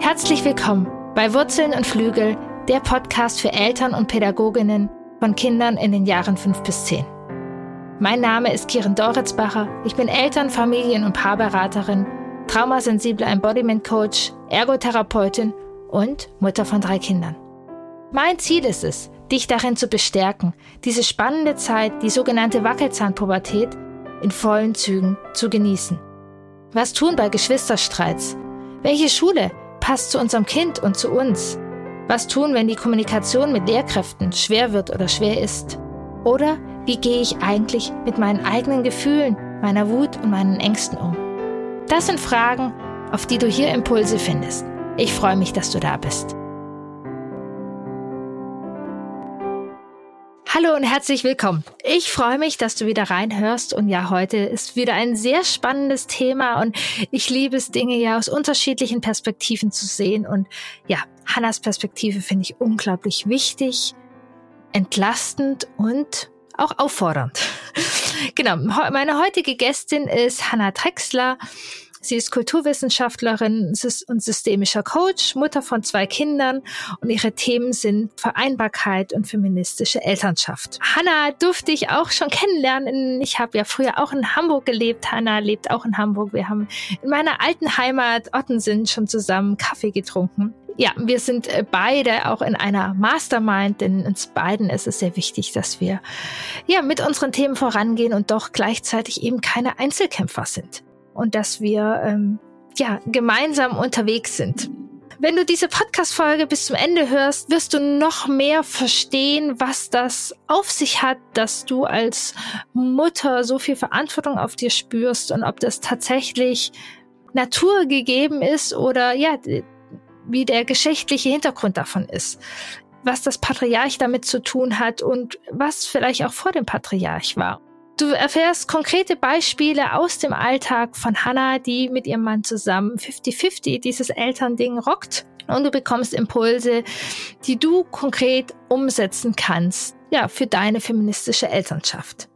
Herzlich willkommen bei Wurzeln und Flügel, der Podcast für Eltern und Pädagoginnen von Kindern in den Jahren 5 bis 10. Mein Name ist Kiran Doritzbacher. Ich bin Eltern-, Familien- und Paarberaterin, traumasensible Embodiment Coach, Ergotherapeutin und Mutter von drei Kindern. Mein Ziel ist es, dich darin zu bestärken, diese spannende Zeit, die sogenannte Wackelzahnpubertät, in vollen Zügen zu genießen. Was tun bei Geschwisterstreits? Welche Schule passt zu unserem Kind und zu uns? Was tun, wenn die Kommunikation mit Lehrkräften schwer wird oder schwer ist? Oder wie gehe ich eigentlich mit meinen eigenen Gefühlen, meiner Wut und meinen Ängsten um? Das sind Fragen, auf die du hier Impulse findest. Ich freue mich, dass du da bist. Hallo und herzlich willkommen. Ich freue mich, dass du wieder reinhörst und ja, heute ist wieder ein sehr spannendes Thema und ich liebe es, Dinge ja aus unterschiedlichen Perspektiven zu sehen und ja, Hannas Perspektive finde ich unglaublich wichtig, entlastend und auch auffordernd. genau, meine heutige Gästin ist Hanna Drexler. Sie ist Kulturwissenschaftlerin und systemischer Coach, Mutter von zwei Kindern und ihre Themen sind Vereinbarkeit und feministische Elternschaft. Hanna durfte ich auch schon kennenlernen. Ich habe ja früher auch in Hamburg gelebt. Hanna lebt auch in Hamburg. Wir haben in meiner alten Heimat Ottensen schon zusammen Kaffee getrunken. Ja, wir sind äh, beide auch in einer Mastermind, denn uns beiden ist es sehr wichtig, dass wir ja mit unseren Themen vorangehen und doch gleichzeitig eben keine Einzelkämpfer sind und dass wir ähm, ja gemeinsam unterwegs sind. Wenn du diese Podcast-Folge bis zum Ende hörst, wirst du noch mehr verstehen, was das auf sich hat, dass du als Mutter so viel Verantwortung auf dir spürst und ob das tatsächlich naturgegeben ist oder ja, wie der geschichtliche Hintergrund davon ist was das Patriarch damit zu tun hat und was vielleicht auch vor dem Patriarch war. Du erfährst konkrete Beispiele aus dem Alltag von Hannah, die mit ihrem Mann zusammen 50-50 dieses Elternding rockt. Und du bekommst Impulse, die du konkret umsetzen kannst, ja, für deine feministische Elternschaft.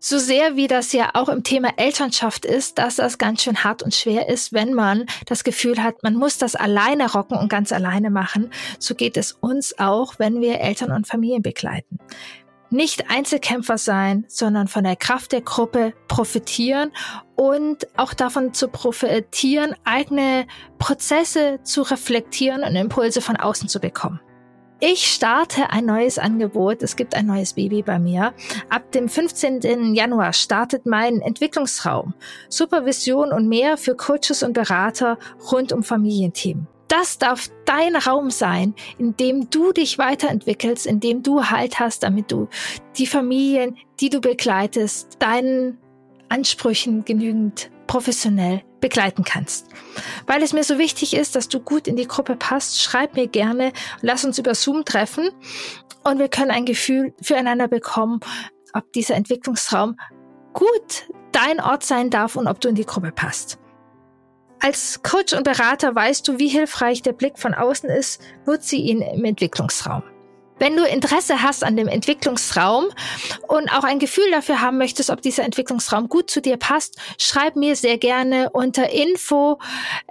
So sehr wie das ja auch im Thema Elternschaft ist, dass das ganz schön hart und schwer ist, wenn man das Gefühl hat, man muss das alleine rocken und ganz alleine machen, so geht es uns auch, wenn wir Eltern und Familien begleiten nicht Einzelkämpfer sein, sondern von der Kraft der Gruppe profitieren und auch davon zu profitieren, eigene Prozesse zu reflektieren und Impulse von außen zu bekommen. Ich starte ein neues Angebot. Es gibt ein neues Baby bei mir. Ab dem 15. Januar startet mein Entwicklungsraum. Supervision und mehr für Coaches und Berater rund um Familienthemen das darf dein Raum sein, in dem du dich weiterentwickelst, in dem du Halt hast, damit du die Familien, die du begleitest, deinen Ansprüchen genügend professionell begleiten kannst. Weil es mir so wichtig ist, dass du gut in die Gruppe passt, schreib mir gerne, lass uns über Zoom treffen und wir können ein Gefühl füreinander bekommen, ob dieser Entwicklungsraum gut dein Ort sein darf und ob du in die Gruppe passt. Als Coach und Berater weißt du, wie hilfreich der Blick von außen ist, nutze ihn im Entwicklungsraum. Wenn du Interesse hast an dem Entwicklungsraum und auch ein Gefühl dafür haben möchtest, ob dieser Entwicklungsraum gut zu dir passt, schreib mir sehr gerne unter info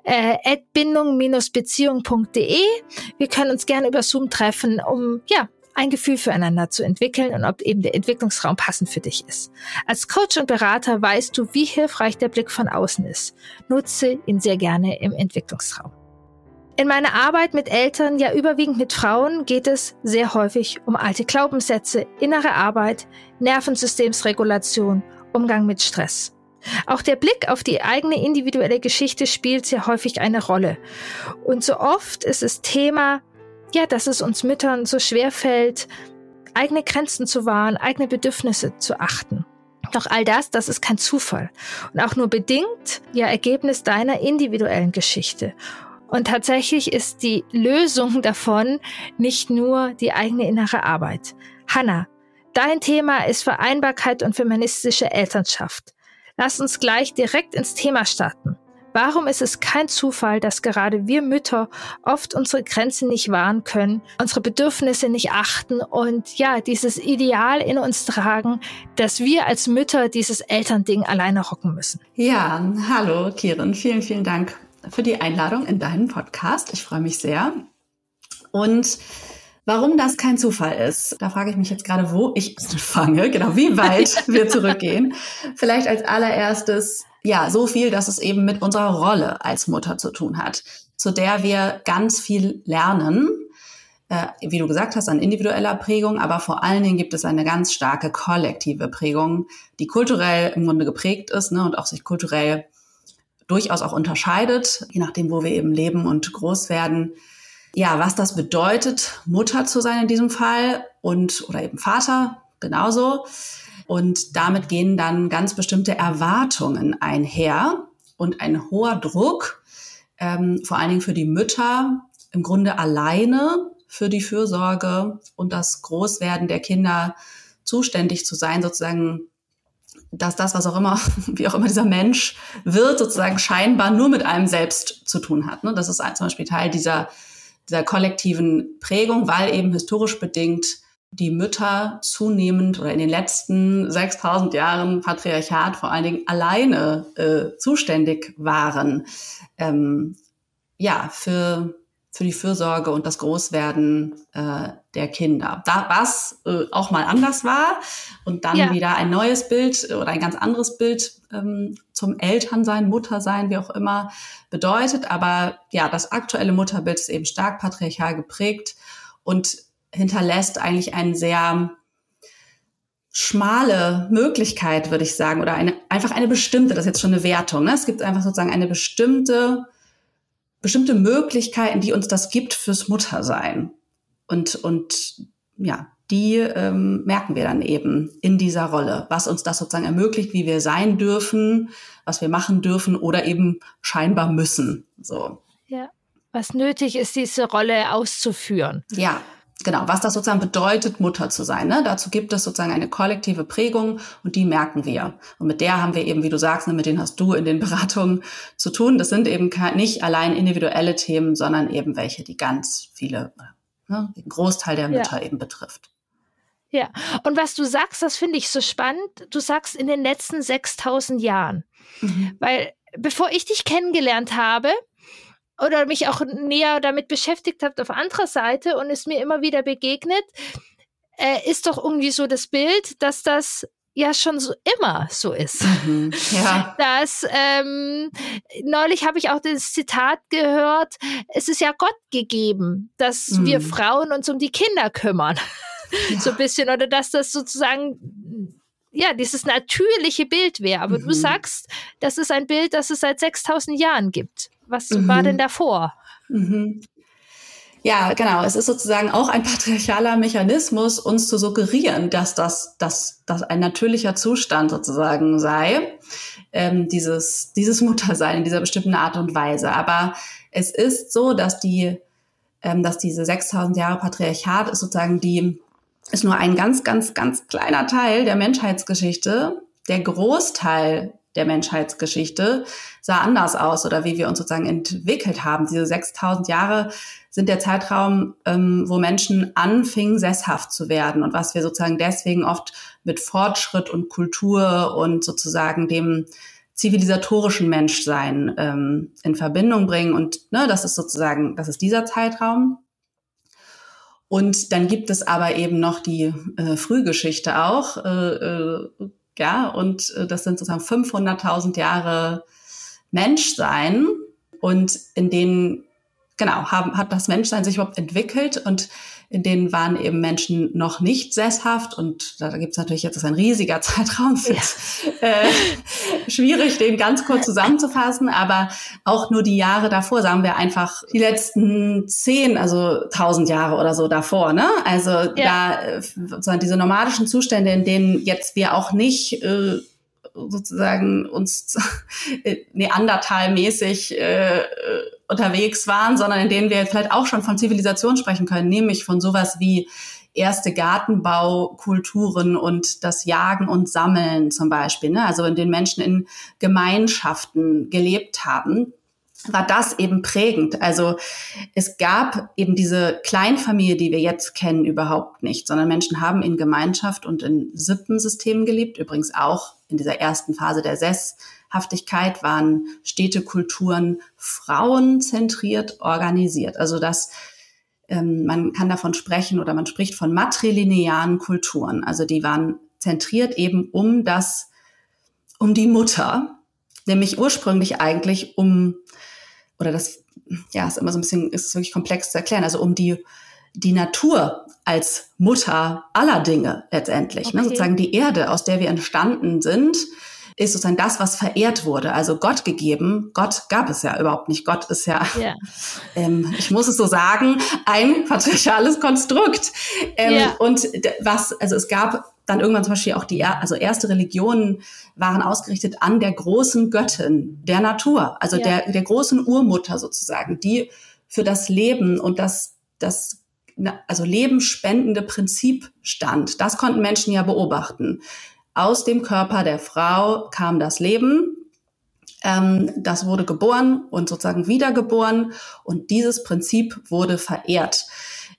äh, bindung-beziehung.de. Wir können uns gerne über Zoom treffen, um ja ein Gefühl füreinander zu entwickeln und ob eben der Entwicklungsraum passend für dich ist. Als Coach und Berater weißt du, wie hilfreich der Blick von außen ist. Nutze ihn sehr gerne im Entwicklungsraum. In meiner Arbeit mit Eltern, ja überwiegend mit Frauen, geht es sehr häufig um alte Glaubenssätze, innere Arbeit, Nervensystemsregulation, Umgang mit Stress. Auch der Blick auf die eigene individuelle Geschichte spielt sehr häufig eine Rolle. Und so oft ist es Thema ja, dass es uns Müttern so schwer fällt, eigene Grenzen zu wahren, eigene Bedürfnisse zu achten. Doch all das, das ist kein Zufall und auch nur bedingt ja Ergebnis deiner individuellen Geschichte. Und tatsächlich ist die Lösung davon nicht nur die eigene innere Arbeit. Hanna, dein Thema ist Vereinbarkeit und feministische Elternschaft. Lass uns gleich direkt ins Thema starten. Warum ist es kein Zufall, dass gerade wir Mütter oft unsere Grenzen nicht wahren können, unsere Bedürfnisse nicht achten und ja, dieses Ideal in uns tragen, dass wir als Mütter dieses Elternding alleine rocken müssen? Ja, hallo Kiran, vielen, vielen Dank für die Einladung in deinen Podcast. Ich freue mich sehr. Und warum das kein Zufall ist, da frage ich mich jetzt gerade, wo ich fange, genau, wie weit wir zurückgehen. Vielleicht als allererstes, ja, so viel, dass es eben mit unserer Rolle als Mutter zu tun hat, zu der wir ganz viel lernen äh, wie du gesagt hast, an individueller Prägung, aber vor allen Dingen gibt es eine ganz starke kollektive Prägung, die kulturell im Grunde geprägt ist ne, und auch sich kulturell durchaus auch unterscheidet, je nachdem, wo wir eben leben und groß werden. Ja, was das bedeutet, Mutter zu sein in diesem Fall und oder eben Vater genauso. Und damit gehen dann ganz bestimmte Erwartungen einher und ein hoher Druck, ähm, vor allen Dingen für die Mütter, im Grunde alleine für die Fürsorge und das Großwerden der Kinder zuständig zu sein, sozusagen, dass das, was auch immer, wie auch immer dieser Mensch wird, sozusagen scheinbar nur mit einem selbst zu tun hat. Ne? Das ist zum Beispiel Teil dieser, dieser kollektiven Prägung, weil eben historisch bedingt die Mütter zunehmend oder in den letzten 6000 Jahren Patriarchat vor allen Dingen alleine äh, zuständig waren. Ähm, ja, für für die Fürsorge und das Großwerden äh, der Kinder. Da was äh, auch mal anders war und dann ja. wieder ein neues Bild oder ein ganz anderes Bild ähm, zum Elternsein, Muttersein, wie auch immer bedeutet. Aber ja, das aktuelle Mutterbild ist eben stark patriarchal geprägt und hinterlässt eigentlich einen sehr schmale Möglichkeit, würde ich sagen, oder eine, einfach eine bestimmte, das ist jetzt schon eine Wertung. Ne? Es gibt einfach sozusagen eine bestimmte bestimmte Möglichkeiten, die uns das gibt fürs Muttersein. Und, und ja, die ähm, merken wir dann eben in dieser Rolle, was uns das sozusagen ermöglicht, wie wir sein dürfen, was wir machen dürfen oder eben scheinbar müssen. So. Ja, was nötig ist, diese Rolle auszuführen. Ja, genau, was das sozusagen bedeutet, Mutter zu sein. Ne? Dazu gibt es sozusagen eine kollektive Prägung und die merken wir. Und mit der haben wir eben, wie du sagst, ne, mit denen hast du in den Beratungen zu tun. Das sind eben nicht allein individuelle Themen, sondern eben welche, die ganz viele, ne, den Großteil der Mütter ja. eben betrifft. Ja, und was du sagst, das finde ich so spannend. Du sagst in den letzten 6000 Jahren. Mhm. Weil bevor ich dich kennengelernt habe, oder mich auch näher damit beschäftigt habe auf anderer Seite und ist mir immer wieder begegnet, äh, ist doch irgendwie so das Bild, dass das ja schon so immer so ist. Mhm, ja. Dass ähm, neulich habe ich auch das Zitat gehört, es ist ja Gott gegeben, dass mhm. wir Frauen uns um die Kinder kümmern. Ja. So ein bisschen, oder dass das sozusagen ja, dieses natürliche Bild wäre. Aber mhm. du sagst, das ist ein Bild, das es seit 6000 Jahren gibt. Was mhm. war denn davor? Mhm. Ja, genau. Es ist sozusagen auch ein patriarchaler Mechanismus, uns zu suggerieren, dass das, dass, dass ein natürlicher Zustand sozusagen sei, ähm, dieses, dieses Muttersein in dieser bestimmten Art und Weise. Aber es ist so, dass die, ähm, dass diese 6000 Jahre Patriarchat ist sozusagen die, ist nur ein ganz, ganz, ganz kleiner Teil der Menschheitsgeschichte. Der Großteil der Menschheitsgeschichte sah anders aus oder wie wir uns sozusagen entwickelt haben. Diese 6000 Jahre sind der Zeitraum, ähm, wo Menschen anfingen, sesshaft zu werden und was wir sozusagen deswegen oft mit Fortschritt und Kultur und sozusagen dem zivilisatorischen Menschsein ähm, in Verbindung bringen. Und ne, das ist sozusagen, das ist dieser Zeitraum. Und dann gibt es aber eben noch die äh, Frühgeschichte auch. Äh, äh, ja, und äh, das sind sozusagen 500.000 Jahre Menschsein. Und in denen genau haben, hat das Menschsein sich überhaupt entwickelt. Und in denen waren eben Menschen noch nicht sesshaft und da, gibt es natürlich jetzt ein riesiger Zeitraum, ja. äh, schwierig, den ganz kurz zusammenzufassen, aber auch nur die Jahre davor, sagen wir einfach die letzten zehn, also tausend Jahre oder so davor, ne? Also ja. da äh, sozusagen diese nomadischen Zustände, in denen jetzt wir auch nicht äh, sozusagen uns Neandertal-mäßig äh, unterwegs waren, sondern in denen wir vielleicht auch schon von Zivilisation sprechen können, nämlich von sowas wie erste Gartenbaukulturen und das Jagen und Sammeln zum Beispiel, ne? also in denen Menschen in Gemeinschaften gelebt haben, war das eben prägend. Also es gab eben diese Kleinfamilie, die wir jetzt kennen, überhaupt nicht, sondern Menschen haben in Gemeinschaft und in Sippensystemen gelebt, übrigens auch in dieser ersten Phase der Sess Sinnhaftigkeit waren Städtekulturen frauenzentriert organisiert. Also das ähm, man kann davon sprechen oder man spricht von matrilinearen Kulturen. Also die waren zentriert eben um das, um die Mutter, nämlich ursprünglich eigentlich um, oder das, ja, ist immer so ein bisschen, ist wirklich komplex zu erklären, also um die, die Natur als Mutter aller Dinge letztendlich, ne? okay. ne, sozusagen die Erde, aus der wir entstanden sind, ist sozusagen das, was verehrt wurde. Also Gott gegeben. Gott gab es ja überhaupt nicht. Gott ist ja, yeah. ähm, ich muss es so sagen, ein patriarchales Konstrukt. Ähm, yeah. Und was, also es gab dann irgendwann zum Beispiel auch die, also erste Religionen waren ausgerichtet an der großen Göttin der Natur, also yeah. der, der großen Urmutter sozusagen, die für das Leben und das, das also lebensspendende Prinzip stand. Das konnten Menschen ja beobachten aus dem Körper der Frau kam das Leben. Ähm, das wurde geboren und sozusagen wiedergeboren und dieses Prinzip wurde verehrt.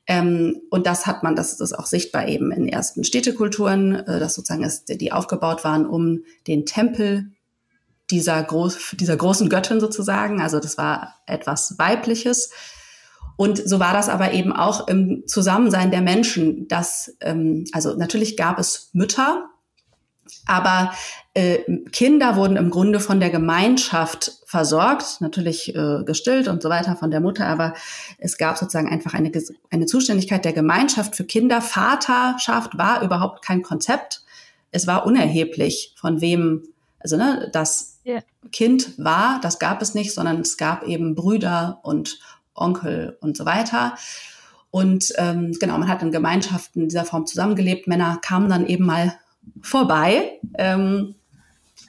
Ähm, und das hat man, das ist auch sichtbar eben in ersten Städtekulturen, äh, dass sozusagen ist, die aufgebaut waren, um den Tempel dieser, groß, dieser großen Göttin sozusagen. Also das war etwas Weibliches. Und so war das aber eben auch im Zusammensein der Menschen, dass, ähm, also natürlich gab es Mütter, aber äh, Kinder wurden im Grunde von der Gemeinschaft versorgt, natürlich äh, gestillt und so weiter von der Mutter, aber es gab sozusagen einfach eine, eine Zuständigkeit der Gemeinschaft für Kinder. Vaterschaft war überhaupt kein Konzept. Es war unerheblich, von wem, also ne, das yeah. Kind war, das gab es nicht, sondern es gab eben Brüder und Onkel und so weiter. Und ähm, genau, man hat in Gemeinschaften in dieser Form zusammengelebt. Männer kamen dann eben mal vorbei. Ähm,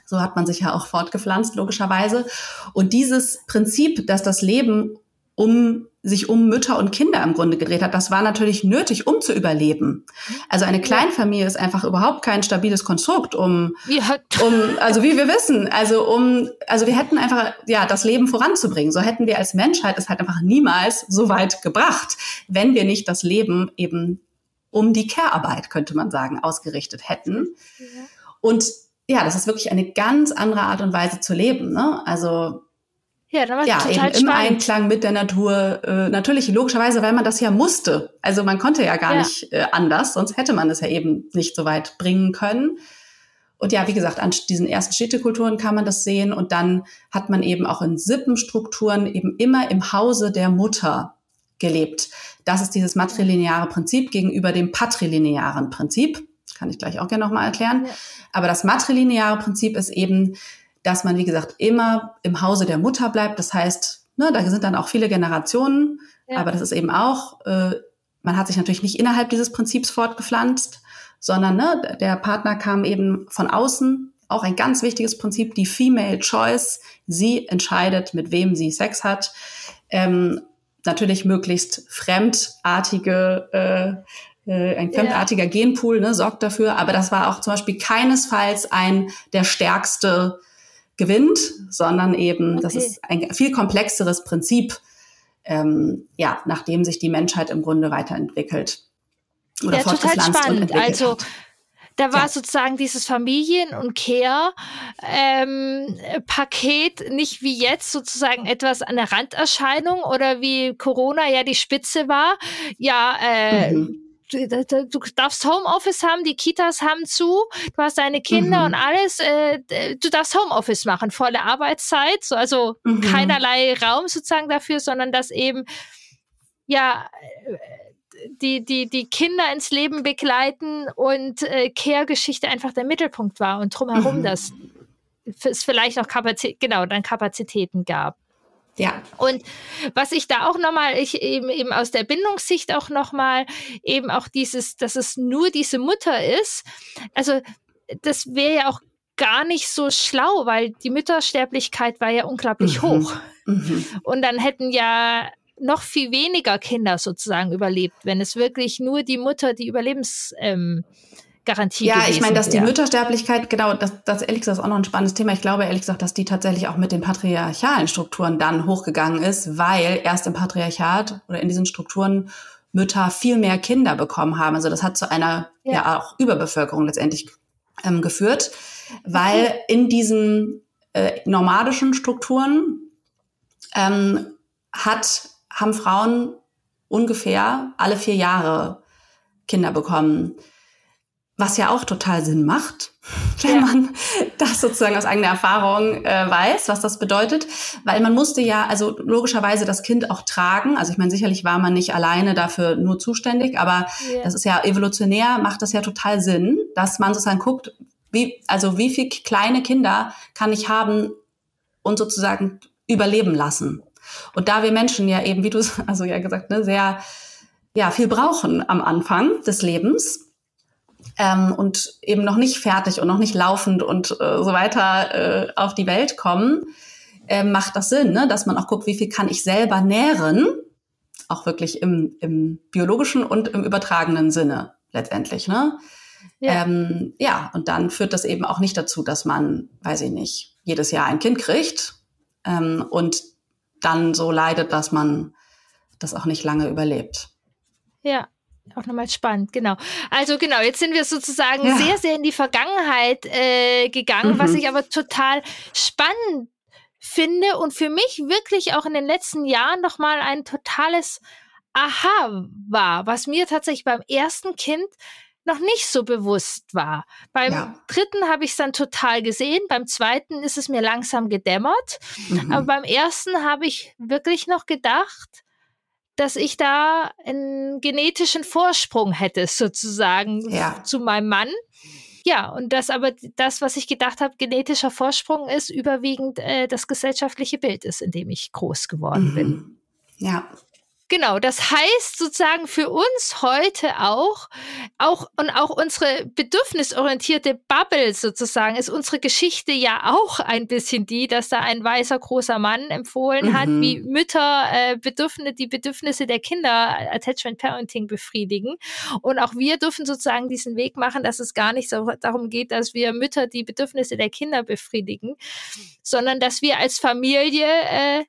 so hat man sich ja auch fortgepflanzt, logischerweise. Und dieses Prinzip, dass das Leben um sich um Mütter und Kinder im Grunde gedreht hat. Das war natürlich nötig, um zu überleben. Also eine Kleinfamilie ist einfach überhaupt kein stabiles Konstrukt, um, ja. um, also wie wir wissen, also um, also wir hätten einfach, ja, das Leben voranzubringen. So hätten wir als Menschheit es halt einfach niemals so weit gebracht, wenn wir nicht das Leben eben um die Care-Arbeit, könnte man sagen, ausgerichtet hätten. Ja. Und ja, das ist wirklich eine ganz andere Art und Weise zu leben. Ne? Also ja, dann ja eben spannend. im Einklang mit der Natur. Äh, natürlich logischerweise, weil man das ja musste. Also man konnte ja gar ja. nicht äh, anders, sonst hätte man es ja eben nicht so weit bringen können. Und ja, wie gesagt, an diesen ersten Städtekulturen kann man das sehen. Und dann hat man eben auch in Sippenstrukturen eben immer im Hause der Mutter gelebt. Das ist dieses matrilineare Prinzip gegenüber dem patrilinearen Prinzip. Kann ich gleich auch gerne nochmal erklären. Ja. Aber das matrilineare Prinzip ist eben, dass man, wie gesagt, immer im Hause der Mutter bleibt. Das heißt, ne, da sind dann auch viele Generationen, ja. aber das ist eben auch, äh, man hat sich natürlich nicht innerhalb dieses Prinzips fortgepflanzt, sondern ne, der Partner kam eben von außen. Auch ein ganz wichtiges Prinzip, die Female Choice. Sie entscheidet, mit wem sie Sex hat. Ähm, natürlich möglichst fremdartige, äh, äh, ein fremdartiger ja. Genpool ne, sorgt dafür. Aber das war auch zum Beispiel keinesfalls ein der stärkste gewinnt, sondern eben, okay. das ist ein viel komplexeres Prinzip, ähm, ja, nachdem sich die Menschheit im Grunde weiterentwickelt oder ja, fortgepflanzt total spannend. und entwickelt also. Da war ja. sozusagen dieses Familien- und Care-Paket ähm, nicht wie jetzt sozusagen etwas an der Randerscheinung oder wie Corona ja die Spitze war. Ja, äh, mhm. Du, du, darfst Homeoffice haben, die Kitas haben zu, du hast deine Kinder mhm. und alles, äh, du darfst Homeoffice machen, volle Arbeitszeit, so, also mhm. keinerlei Raum sozusagen dafür, sondern dass eben ja die, die, die Kinder ins Leben begleiten und äh, Care-Geschichte einfach der Mittelpunkt war und drumherum mhm. das es vielleicht auch Kapazität, genau, dann Kapazitäten gab. Ja. Und was ich da auch nochmal, ich eben, eben aus der Bindungssicht auch nochmal, eben auch dieses, dass es nur diese Mutter ist. Also, das wäre ja auch gar nicht so schlau, weil die Müttersterblichkeit war ja unglaublich mhm. hoch. Mhm. Und dann hätten ja noch viel weniger Kinder sozusagen überlebt, wenn es wirklich nur die Mutter die Überlebensgarantie ähm, Ja, ich meine, dass die Müttersterblichkeit, genau, das, das ehrlich gesagt ist auch noch ein spannendes Thema. Ich glaube ehrlich gesagt, dass die tatsächlich auch mit den patriarchalen Strukturen dann hochgegangen ist, weil erst im Patriarchat oder in diesen Strukturen Mütter viel mehr Kinder bekommen haben. Also das hat zu einer ja, ja auch Überbevölkerung letztendlich ähm, geführt, weil okay. in diesen äh, nomadischen Strukturen ähm, hat, haben Frauen ungefähr alle vier Jahre Kinder bekommen. Was ja auch total Sinn macht, wenn ja. man das sozusagen aus eigener Erfahrung äh, weiß, was das bedeutet. Weil man musste ja, also logischerweise das Kind auch tragen. Also ich meine, sicherlich war man nicht alleine dafür nur zuständig, aber ja. das ist ja evolutionär, macht das ja total Sinn, dass man sozusagen guckt, wie, also wie viele kleine Kinder kann ich haben und sozusagen überleben lassen. Und da wir Menschen ja eben, wie du also ja gesagt, ne, sehr ja viel brauchen am Anfang des Lebens, ähm, und eben noch nicht fertig und noch nicht laufend und äh, so weiter äh, auf die Welt kommen, äh, macht das Sinn, ne? dass man auch guckt, wie viel kann ich selber nähren, auch wirklich im, im biologischen und im übertragenen Sinne letztendlich. Ne? Ja. Ähm, ja, und dann führt das eben auch nicht dazu, dass man, weiß ich nicht, jedes Jahr ein Kind kriegt ähm, und dann so leidet, dass man das auch nicht lange überlebt. Ja, auch nochmal spannend, genau. Also genau, jetzt sind wir sozusagen ja. sehr, sehr in die Vergangenheit äh, gegangen, mhm. was ich aber total spannend finde und für mich wirklich auch in den letzten Jahren nochmal ein totales Aha war, was mir tatsächlich beim ersten Kind noch nicht so bewusst war. Beim ja. dritten habe ich es dann total gesehen, beim zweiten ist es mir langsam gedämmert, mhm. aber beim ersten habe ich wirklich noch gedacht, dass ich da einen genetischen Vorsprung hätte, sozusagen ja. zu meinem Mann. Ja, und das aber das, was ich gedacht habe, genetischer Vorsprung ist, überwiegend äh, das gesellschaftliche Bild ist, in dem ich groß geworden mhm. bin. Ja, Genau, das heißt sozusagen für uns heute auch, auch und auch unsere bedürfnisorientierte Bubble sozusagen ist unsere Geschichte ja auch ein bisschen die, dass da ein weißer großer Mann empfohlen mhm. hat, wie Mütter äh, Bedürfnisse, die Bedürfnisse der Kinder Attachment Parenting befriedigen. Und auch wir dürfen sozusagen diesen Weg machen, dass es gar nicht so darum geht, dass wir Mütter die Bedürfnisse der Kinder befriedigen, sondern dass wir als Familie äh,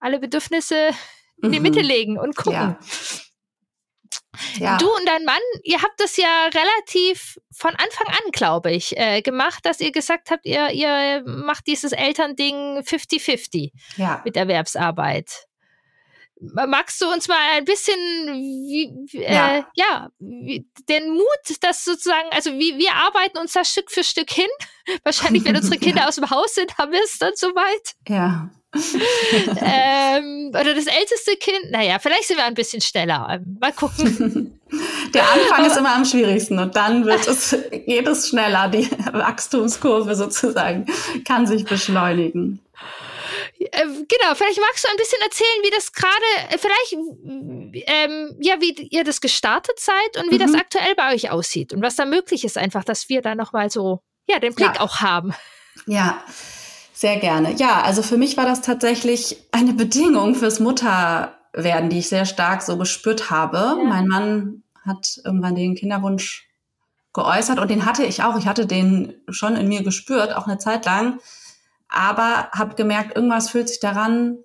alle Bedürfnisse in die Mitte mhm. legen und gucken. Ja. Ja. Du und dein Mann, ihr habt das ja relativ von Anfang an, glaube ich, äh, gemacht, dass ihr gesagt habt, ihr, ihr macht dieses Elternding 50-50 ja. mit Erwerbsarbeit. Magst du uns mal ein bisschen, wie, äh, ja, wie, den Mut, das sozusagen, also wie wir arbeiten uns da Stück für Stück hin. Wahrscheinlich, wenn unsere Kinder aus dem Haus sind, haben wir es dann soweit. Ja. Ähm, oder das älteste Kind, naja, vielleicht sind wir ein bisschen schneller. Mal gucken. Der Anfang ist immer am schwierigsten und dann wird es, geht es schneller. Die Wachstumskurve sozusagen kann sich beschleunigen. Äh, genau, vielleicht magst du ein bisschen erzählen, wie das gerade, vielleicht, ähm, ja, wie ihr das gestartet seid und wie mhm. das aktuell bei euch aussieht und was da möglich ist, einfach, dass wir da nochmal so, ja, den Blick ja. auch haben. Ja, sehr gerne. Ja, also für mich war das tatsächlich eine Bedingung fürs Mutterwerden, die ich sehr stark so gespürt habe. Ja. Mein Mann hat irgendwann den Kinderwunsch geäußert und den hatte ich auch. Ich hatte den schon in mir gespürt, auch eine Zeit lang, aber habe gemerkt, irgendwas fühlt sich daran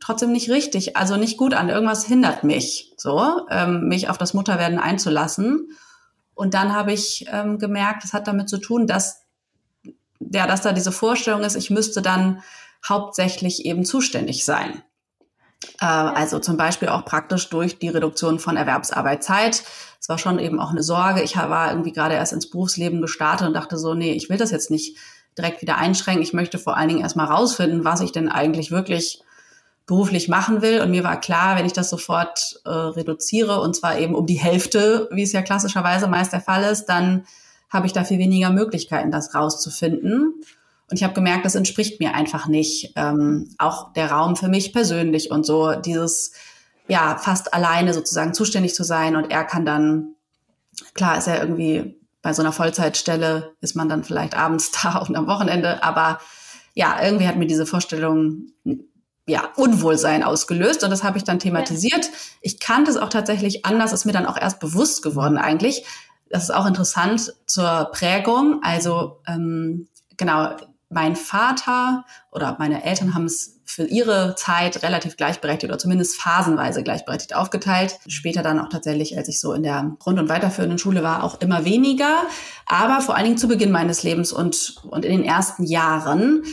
trotzdem nicht richtig, also nicht gut an. Irgendwas hindert mich, so ähm, mich auf das Mutterwerden einzulassen. Und dann habe ich ähm, gemerkt, es hat damit zu tun, dass ja, dass da diese Vorstellung ist, ich müsste dann hauptsächlich eben zuständig sein. Äh, also zum Beispiel auch praktisch durch die Reduktion von Erwerbsarbeitszeit. Es war schon eben auch eine Sorge. Ich war irgendwie gerade erst ins Berufsleben gestartet und dachte so, nee, ich will das jetzt nicht direkt wieder einschränken. Ich möchte vor allen Dingen erstmal rausfinden, was ich denn eigentlich wirklich beruflich machen will. Und mir war klar, wenn ich das sofort äh, reduziere, und zwar eben um die Hälfte, wie es ja klassischerweise meist der Fall ist, dann habe ich da viel weniger Möglichkeiten, das rauszufinden. Und ich habe gemerkt, das entspricht mir einfach nicht. Ähm, auch der Raum für mich persönlich und so, dieses, ja, fast alleine sozusagen zuständig zu sein. Und er kann dann, klar ist er irgendwie bei so einer Vollzeitstelle, ist man dann vielleicht abends da und am Wochenende. Aber ja, irgendwie hat mir diese Vorstellung ja, Unwohlsein ausgelöst und das habe ich dann thematisiert. Ich kannte es auch tatsächlich anders, ist mir dann auch erst bewusst geworden eigentlich, das ist auch interessant zur Prägung. Also ähm, genau, mein Vater oder meine Eltern haben es für ihre Zeit relativ gleichberechtigt oder zumindest phasenweise gleichberechtigt aufgeteilt. Später dann auch tatsächlich, als ich so in der Grund- und weiterführenden Schule war, auch immer weniger. Aber vor allen Dingen zu Beginn meines Lebens und, und in den ersten Jahren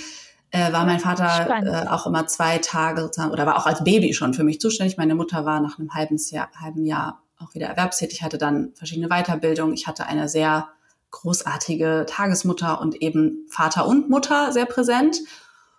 äh, war mein Vater äh, auch immer zwei Tage sozusagen oder war auch als Baby schon für mich zuständig. Meine Mutter war nach einem halben Jahr, halben Jahr auch wieder erwerbstätig, hatte dann verschiedene Weiterbildungen. Ich hatte eine sehr großartige Tagesmutter und eben Vater und Mutter sehr präsent.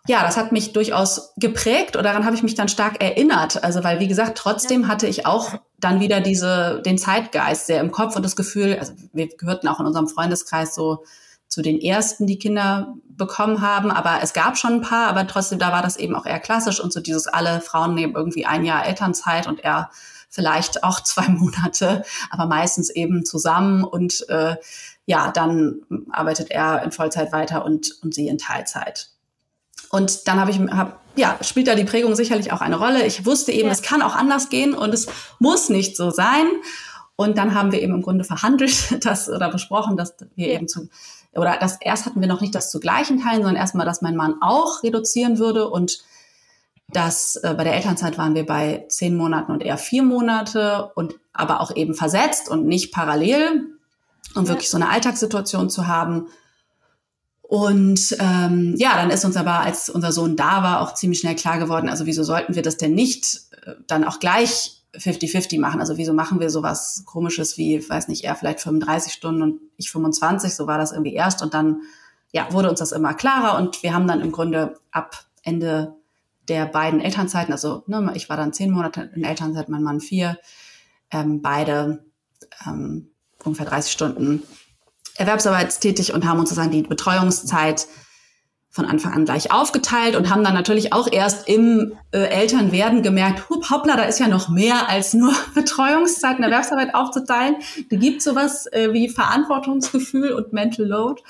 Ja, das hat mich durchaus geprägt und daran habe ich mich dann stark erinnert. Also, weil, wie gesagt, trotzdem hatte ich auch dann wieder diese, den Zeitgeist sehr im Kopf und das Gefühl, also wir gehörten auch in unserem Freundeskreis so zu den ersten, die Kinder bekommen haben. Aber es gab schon ein paar, aber trotzdem, da war das eben auch eher klassisch und so dieses alle Frauen nehmen irgendwie ein Jahr Elternzeit und er vielleicht auch zwei Monate, aber meistens eben zusammen und äh, ja, dann arbeitet er in Vollzeit weiter und, und sie in Teilzeit. Und dann habe ich, hab, ja, spielt da die Prägung sicherlich auch eine Rolle. Ich wusste eben, ja. es kann auch anders gehen und es muss nicht so sein. Und dann haben wir eben im Grunde verhandelt, das oder besprochen, dass wir ja. eben zu oder das erst hatten wir noch nicht das zu gleichen Teilen, sondern erstmal, dass mein Mann auch reduzieren würde und das äh, bei der Elternzeit waren wir bei zehn Monaten und eher vier Monate und aber auch eben versetzt und nicht parallel, um ja. wirklich so eine Alltagssituation zu haben. Und ähm, ja, dann ist uns aber, als unser Sohn da war, auch ziemlich schnell klar geworden, also wieso sollten wir das denn nicht äh, dann auch gleich 50-50 machen. Also wieso machen wir sowas komisches wie, weiß nicht, er vielleicht 35 Stunden und ich 25, so war das irgendwie erst. Und dann ja, wurde uns das immer klarer und wir haben dann im Grunde ab Ende der beiden Elternzeiten, also ne, ich war dann zehn Monate in Elternzeit, mein Mann vier, ähm, beide ähm, ungefähr 30 Stunden erwerbsarbeitstätig und haben uns sozusagen die Betreuungszeit von Anfang an gleich aufgeteilt und haben dann natürlich auch erst im äh, Elternwerden gemerkt, hup, hoppla, da ist ja noch mehr als nur Betreuungszeit und Erwerbsarbeit aufzuteilen. Da gibt sowas äh, wie Verantwortungsgefühl und Mental Load.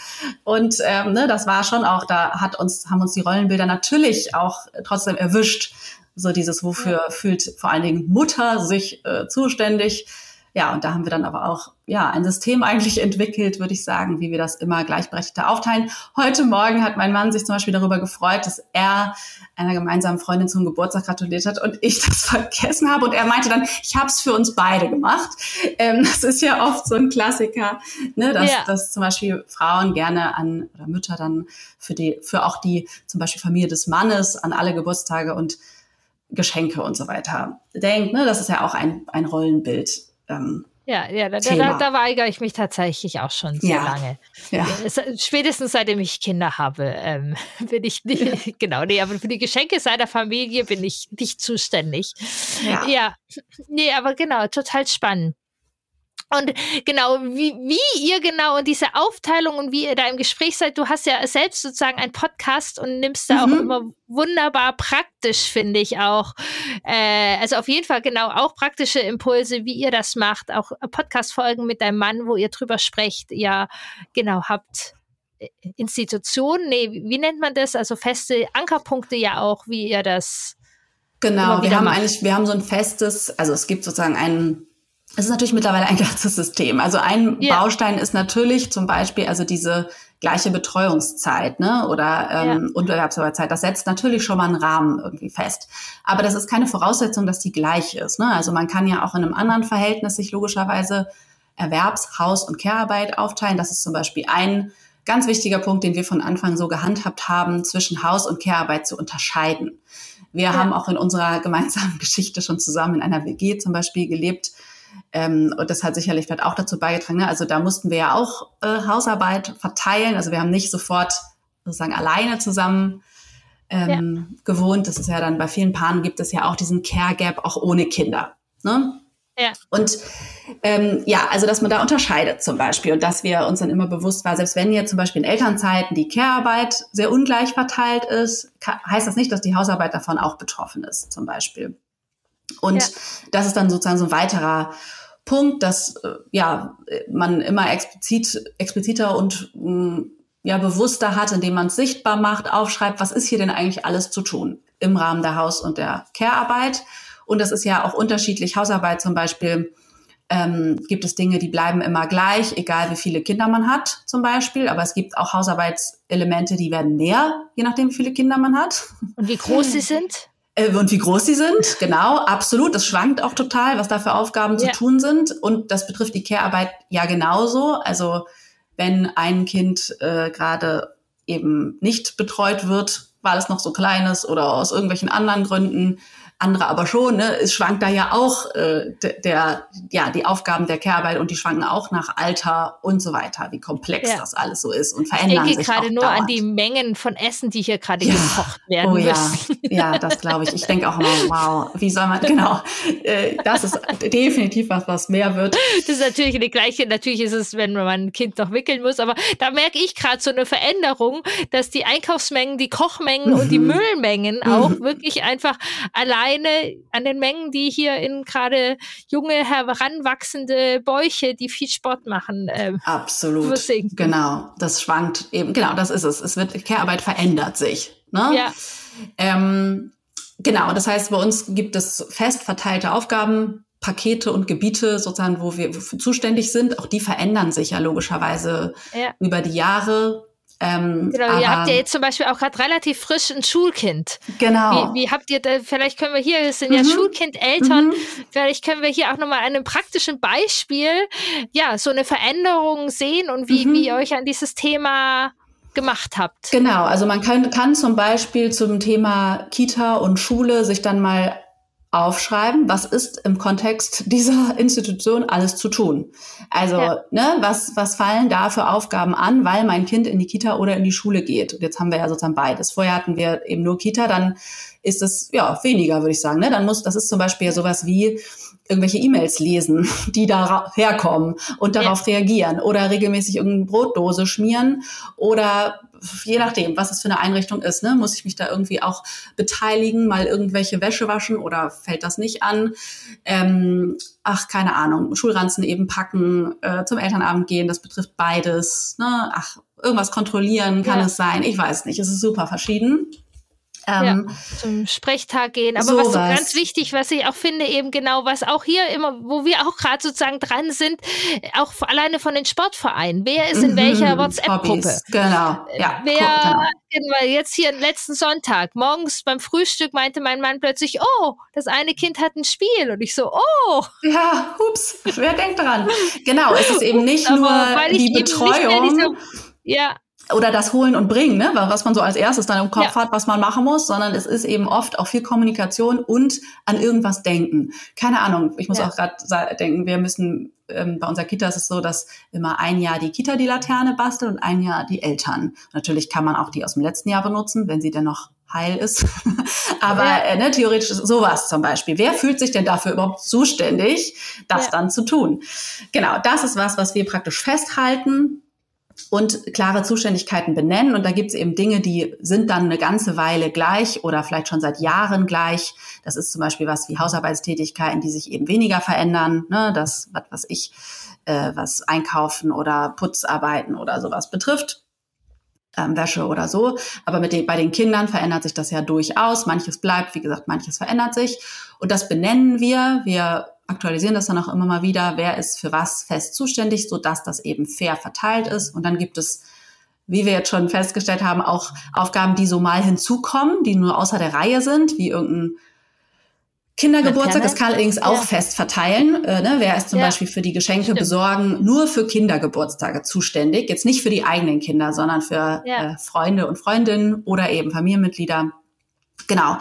Und ähm, ne, das war schon auch, da hat uns, haben uns die Rollenbilder natürlich auch trotzdem erwischt. So dieses, wofür fühlt vor allen Dingen Mutter sich äh, zuständig ja, und da haben wir dann aber auch ja ein System eigentlich entwickelt, würde ich sagen, wie wir das immer gleichberechtigter aufteilen. Heute Morgen hat mein Mann sich zum Beispiel darüber gefreut, dass er einer gemeinsamen Freundin zum Geburtstag gratuliert hat und ich das vergessen habe. Und er meinte dann, ich habe es für uns beide gemacht. Ähm, das ist ja oft so ein Klassiker, ne, dass, ja. dass zum Beispiel Frauen gerne an oder Mütter dann für die für auch die zum Beispiel Familie des Mannes an alle Geburtstage und Geschenke und so weiter denkt. Ne? Das ist ja auch ein, ein Rollenbild ähm, ja, ja, da, da, da, weigere ich mich tatsächlich auch schon sehr ja, lange. Ja. Spätestens seitdem ich Kinder habe, ähm, bin ich nicht, ja. genau, nee, aber für die Geschenke seiner Familie bin ich nicht zuständig. Ja. ja, nee, aber genau, total spannend. Und genau, wie, wie ihr genau und diese Aufteilung und wie ihr da im Gespräch seid, du hast ja selbst sozusagen einen Podcast und nimmst da mhm. auch immer wunderbar praktisch, finde ich auch. Äh, also auf jeden Fall genau auch praktische Impulse, wie ihr das macht. Auch Podcast-Folgen mit deinem Mann, wo ihr drüber sprecht. Ja, genau, habt äh, Institutionen, nee, wie nennt man das? Also feste Ankerpunkte ja auch, wie ihr das. Genau, wir haben macht. eigentlich, wir haben so ein festes, also es gibt sozusagen einen es ist natürlich mittlerweile ein ganzes System. Also ein ja. Baustein ist natürlich zum Beispiel also diese gleiche Betreuungszeit ne? oder ähm, ja. Untererwerbsarbeitszeit. Das setzt natürlich schon mal einen Rahmen irgendwie fest. Aber das ist keine Voraussetzung, dass die gleich ist. Ne? Also man kann ja auch in einem anderen Verhältnis sich logischerweise Erwerbs-, Haus- und Care-Arbeit aufteilen. Das ist zum Beispiel ein ganz wichtiger Punkt, den wir von Anfang so gehandhabt haben, zwischen Haus- und Care-Arbeit zu unterscheiden. Wir ja. haben auch in unserer gemeinsamen Geschichte schon zusammen in einer WG zum Beispiel gelebt, ähm, und das hat sicherlich vielleicht auch dazu beigetragen. Ne? Also da mussten wir ja auch äh, Hausarbeit verteilen. Also wir haben nicht sofort sozusagen alleine zusammen ähm, ja. gewohnt. Das ist ja dann bei vielen Paaren gibt es ja auch diesen Care Gap auch ohne Kinder. Ne? Ja. Und ähm, ja, also dass man da unterscheidet zum Beispiel und dass wir uns dann immer bewusst war, selbst wenn jetzt zum Beispiel in Elternzeiten die Care-Arbeit sehr ungleich verteilt ist, heißt das nicht, dass die Hausarbeit davon auch betroffen ist, zum Beispiel. Und ja. das ist dann sozusagen so ein weiterer Punkt, dass äh, ja man immer explizit, expliziter und mh, mm, ja bewusster hat, indem man es sichtbar macht, aufschreibt, was ist hier denn eigentlich alles zu tun im Rahmen der Haus- und der Care-Arbeit. Und das ist ja auch unterschiedlich. Hausarbeit zum Beispiel ähm, gibt es Dinge, die bleiben immer gleich, egal wie viele Kinder man hat zum Beispiel. Aber es gibt auch Hausarbeitselemente, die werden mehr, je nachdem, wie viele Kinder man hat. Und wie groß sie sind? Äh, und wie groß sie sind, genau, absolut. Das schwankt auch total, was da für Aufgaben ja. zu tun sind. Und das betrifft die Care-Arbeit ja genauso. Also wenn ein Kind äh, gerade eben nicht betreut wird, weil es noch so klein ist oder aus irgendwelchen anderen Gründen andere aber schon. Ne? Es schwankt da ja auch äh, der, ja, die Aufgaben der Care-Arbeit und die schwanken auch nach Alter und so weiter, wie komplex ja. das alles so ist und verändern sich. Ich denke gerade nur dauernd. an die Mengen von Essen, die hier gerade ja. gekocht werden oh, ja. Ja, das glaube ich. Ich denke auch immer, wow, wie soll man, genau, äh, das ist definitiv was, was mehr wird. Das ist natürlich eine gleiche, natürlich ist es, wenn man ein Kind noch wickeln muss, aber da merke ich gerade so eine Veränderung, dass die Einkaufsmengen, die Kochmengen mhm. und die mhm. Müllmengen mhm. auch wirklich einfach allein alleine an den Mengen, die hier in gerade junge, heranwachsende Bäuche, die viel Sport machen. Äh, Absolut. Genau, das schwankt eben. Genau, das ist es. Es wird Care-Arbeit verändert sich. Ne? Ja. Ähm, genau, das heißt, bei uns gibt es fest verteilte Aufgaben, Pakete und Gebiete sozusagen, wo wir zuständig sind. Auch die verändern sich ja logischerweise ja. über die Jahre. Ähm, genau, aber, ihr habt ja jetzt zum Beispiel auch gerade relativ frisch ein Schulkind. Genau. Wie, wie habt ihr da, vielleicht können wir hier, es sind mhm. ja Schulkindeltern, mhm. vielleicht können wir hier auch nochmal an einem praktischen Beispiel, ja, so eine Veränderung sehen und wie, mhm. wie ihr euch an dieses Thema gemacht habt. Genau, also man kann, kann zum Beispiel zum Thema Kita und Schule sich dann mal aufschreiben, was ist im Kontext dieser Institution alles zu tun. Also, ja. ne, was, was fallen da für Aufgaben an, weil mein Kind in die Kita oder in die Schule geht. Und jetzt haben wir ja sozusagen beides. Vorher hatten wir eben nur Kita, dann ist es ja weniger, würde ich sagen. Ne? Dann muss, das ist zum Beispiel sowas wie irgendwelche E-Mails lesen, die da herkommen und darauf ja. reagieren oder regelmäßig irgendeine Brotdose schmieren oder je nachdem, was es für eine Einrichtung ist, ne, muss ich mich da irgendwie auch beteiligen, mal irgendwelche Wäsche waschen oder fällt das nicht an? Ähm, ach, keine Ahnung, Schulranzen eben packen, äh, zum Elternabend gehen, das betrifft beides. Ne? Ach, irgendwas kontrollieren kann ja. es sein, ich weiß nicht, es ist super verschieden. Ähm, ja, zum Sprechtag gehen. Aber sowas. was so ganz wichtig, was ich auch finde, eben genau, was auch hier immer, wo wir auch gerade sozusagen dran sind, auch alleine von den Sportvereinen. Wer ist in mhm, welcher WhatsApp-Gruppe? Genau. Ja, Wer, genau. jetzt hier letzten Sonntag, morgens beim Frühstück meinte mein Mann plötzlich, oh, das eine Kind hat ein Spiel. Und ich so, oh. Ja, ups, wer denkt dran? Genau, es ist eben nicht nur die Betreuung. ja, oder das Holen und Bringen, ne? was man so als erstes dann im Kopf ja. hat, was man machen muss, sondern es ist eben oft auch viel Kommunikation und an irgendwas denken. Keine Ahnung, ich muss ja. auch gerade denken, wir müssen, ähm, bei unserer Kita ist es so, dass immer ein Jahr die Kita die Laterne bastelt und ein Jahr die Eltern. Natürlich kann man auch die aus dem letzten Jahr benutzen, wenn sie denn noch heil ist. Aber ja. äh, ne, theoretisch sowas zum Beispiel. Wer fühlt sich denn dafür überhaupt zuständig, das dann zu tun? Genau, das ist was, was wir praktisch festhalten und klare Zuständigkeiten benennen. Und da gibt es eben Dinge, die sind dann eine ganze Weile gleich oder vielleicht schon seit Jahren gleich. Das ist zum Beispiel was wie Hausarbeitstätigkeiten, die sich eben weniger verändern. Ne? Das, was, was ich, äh, was Einkaufen oder Putzarbeiten oder sowas betrifft. Ähm, Wäsche oder so. Aber mit den, bei den Kindern verändert sich das ja durchaus. Manches bleibt, wie gesagt, manches verändert sich. Und das benennen wir. Wir aktualisieren das dann auch immer mal wieder, wer ist für was fest zuständig, so dass das eben fair verteilt ist. Und dann gibt es, wie wir jetzt schon festgestellt haben, auch Aufgaben, die so mal hinzukommen, die nur außer der Reihe sind, wie irgendein Kindergeburtstag, das kann allerdings auch ja. fest verteilen. Äh, ne? Wer ist zum ja. Beispiel für die Geschenke Stimmt. besorgen nur für Kindergeburtstage zuständig? Jetzt nicht für die eigenen Kinder, sondern für ja. äh, Freunde und Freundinnen oder eben Familienmitglieder. Genau.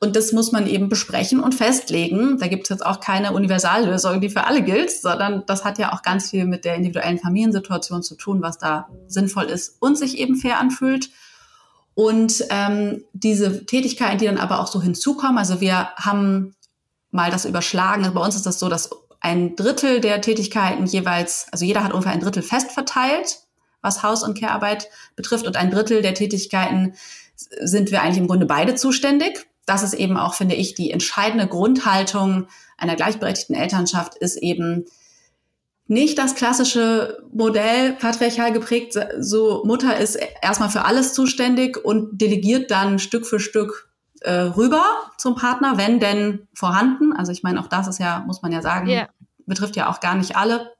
Und das muss man eben besprechen und festlegen. Da gibt es jetzt auch keine Universallösung, die für alle gilt, sondern das hat ja auch ganz viel mit der individuellen Familiensituation zu tun, was da sinnvoll ist und sich eben fair anfühlt. Und ähm, diese Tätigkeiten, die dann aber auch so hinzukommen, also wir haben mal das überschlagen. Also bei uns ist das so, dass ein Drittel der Tätigkeiten jeweils, also jeder hat ungefähr ein Drittel fest verteilt, was Haus- und Care-Arbeit betrifft, und ein Drittel der Tätigkeiten sind wir eigentlich im Grunde beide zuständig. Das ist eben auch, finde ich, die entscheidende Grundhaltung einer gleichberechtigten Elternschaft ist eben nicht das klassische Modell patriarchal geprägt, so Mutter ist erstmal für alles zuständig und delegiert dann Stück für Stück äh, rüber zum Partner, wenn denn vorhanden. Also ich meine, auch das ist ja, muss man ja sagen, yeah. betrifft ja auch gar nicht alle,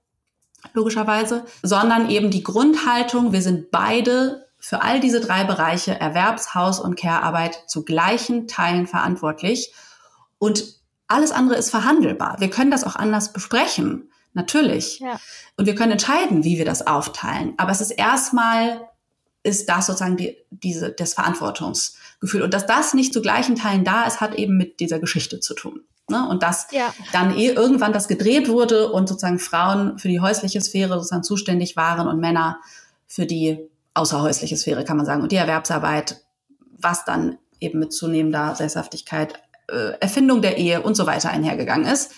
logischerweise, sondern eben die Grundhaltung, wir sind beide für all diese drei Bereiche Erwerbs-, Haus- und Care-Arbeit zu gleichen Teilen verantwortlich. Und alles andere ist verhandelbar. Wir können das auch anders besprechen, natürlich. Ja. Und wir können entscheiden, wie wir das aufteilen. Aber es ist erstmal ist das sozusagen die, diese, das Verantwortungsgefühl. Und dass das nicht zu gleichen Teilen da ist, hat eben mit dieser Geschichte zu tun. Ne? Und dass ja. dann eh irgendwann das gedreht wurde und sozusagen Frauen für die häusliche Sphäre sozusagen zuständig waren und Männer für die außerhäusliche Sphäre, kann man sagen, und die Erwerbsarbeit, was dann eben mit zunehmender Sesshaftigkeit, äh, Erfindung der Ehe und so weiter einhergegangen ist.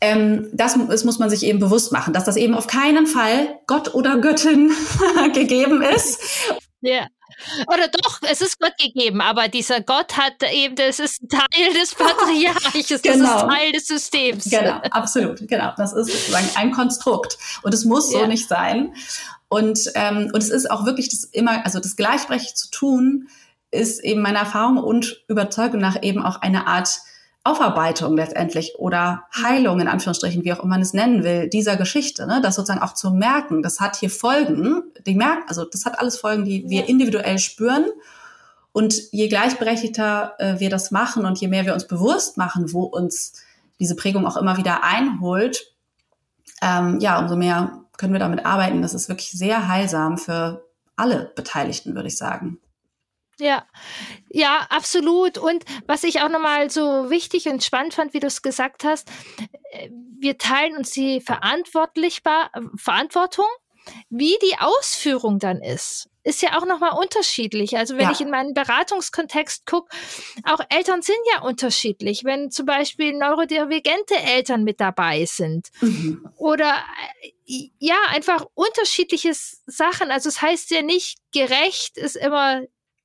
Ähm, das, das muss man sich eben bewusst machen, dass das eben auf keinen Fall Gott oder Göttin gegeben ist. Ja. Oder doch, es ist Gott gegeben, aber dieser Gott hat eben, das ist Teil des Patriarches, das genau. ist Teil des Systems. Genau, absolut, genau. Das ist sozusagen ein Konstrukt und es muss so ja. nicht sein. Und, ähm, und es ist auch wirklich das immer, also das gleichberechtigt zu tun, ist eben meine Erfahrung und Überzeugung nach eben auch eine Art Aufarbeitung letztendlich oder Heilung in Anführungsstrichen, wie auch immer man es nennen will, dieser Geschichte, ne? das sozusagen auch zu merken, das hat hier Folgen, die merken, also das hat alles Folgen, die wir individuell spüren. Und je gleichberechtigter äh, wir das machen und je mehr wir uns bewusst machen, wo uns diese Prägung auch immer wieder einholt, ähm, ja, umso mehr können wir damit arbeiten. Das ist wirklich sehr heilsam für alle Beteiligten, würde ich sagen. Ja, ja, absolut. Und was ich auch nochmal so wichtig und spannend fand, wie du es gesagt hast, äh, wir teilen uns die Verantwortlichbar Verantwortung. Wie die Ausführung dann ist, ist ja auch nochmal unterschiedlich. Also wenn ja. ich in meinen Beratungskontext gucke, auch Eltern sind ja unterschiedlich. Wenn zum Beispiel neurodivergente Eltern mit dabei sind mhm. oder äh, ja, einfach unterschiedliche Sachen. Also es das heißt ja nicht, gerecht ist immer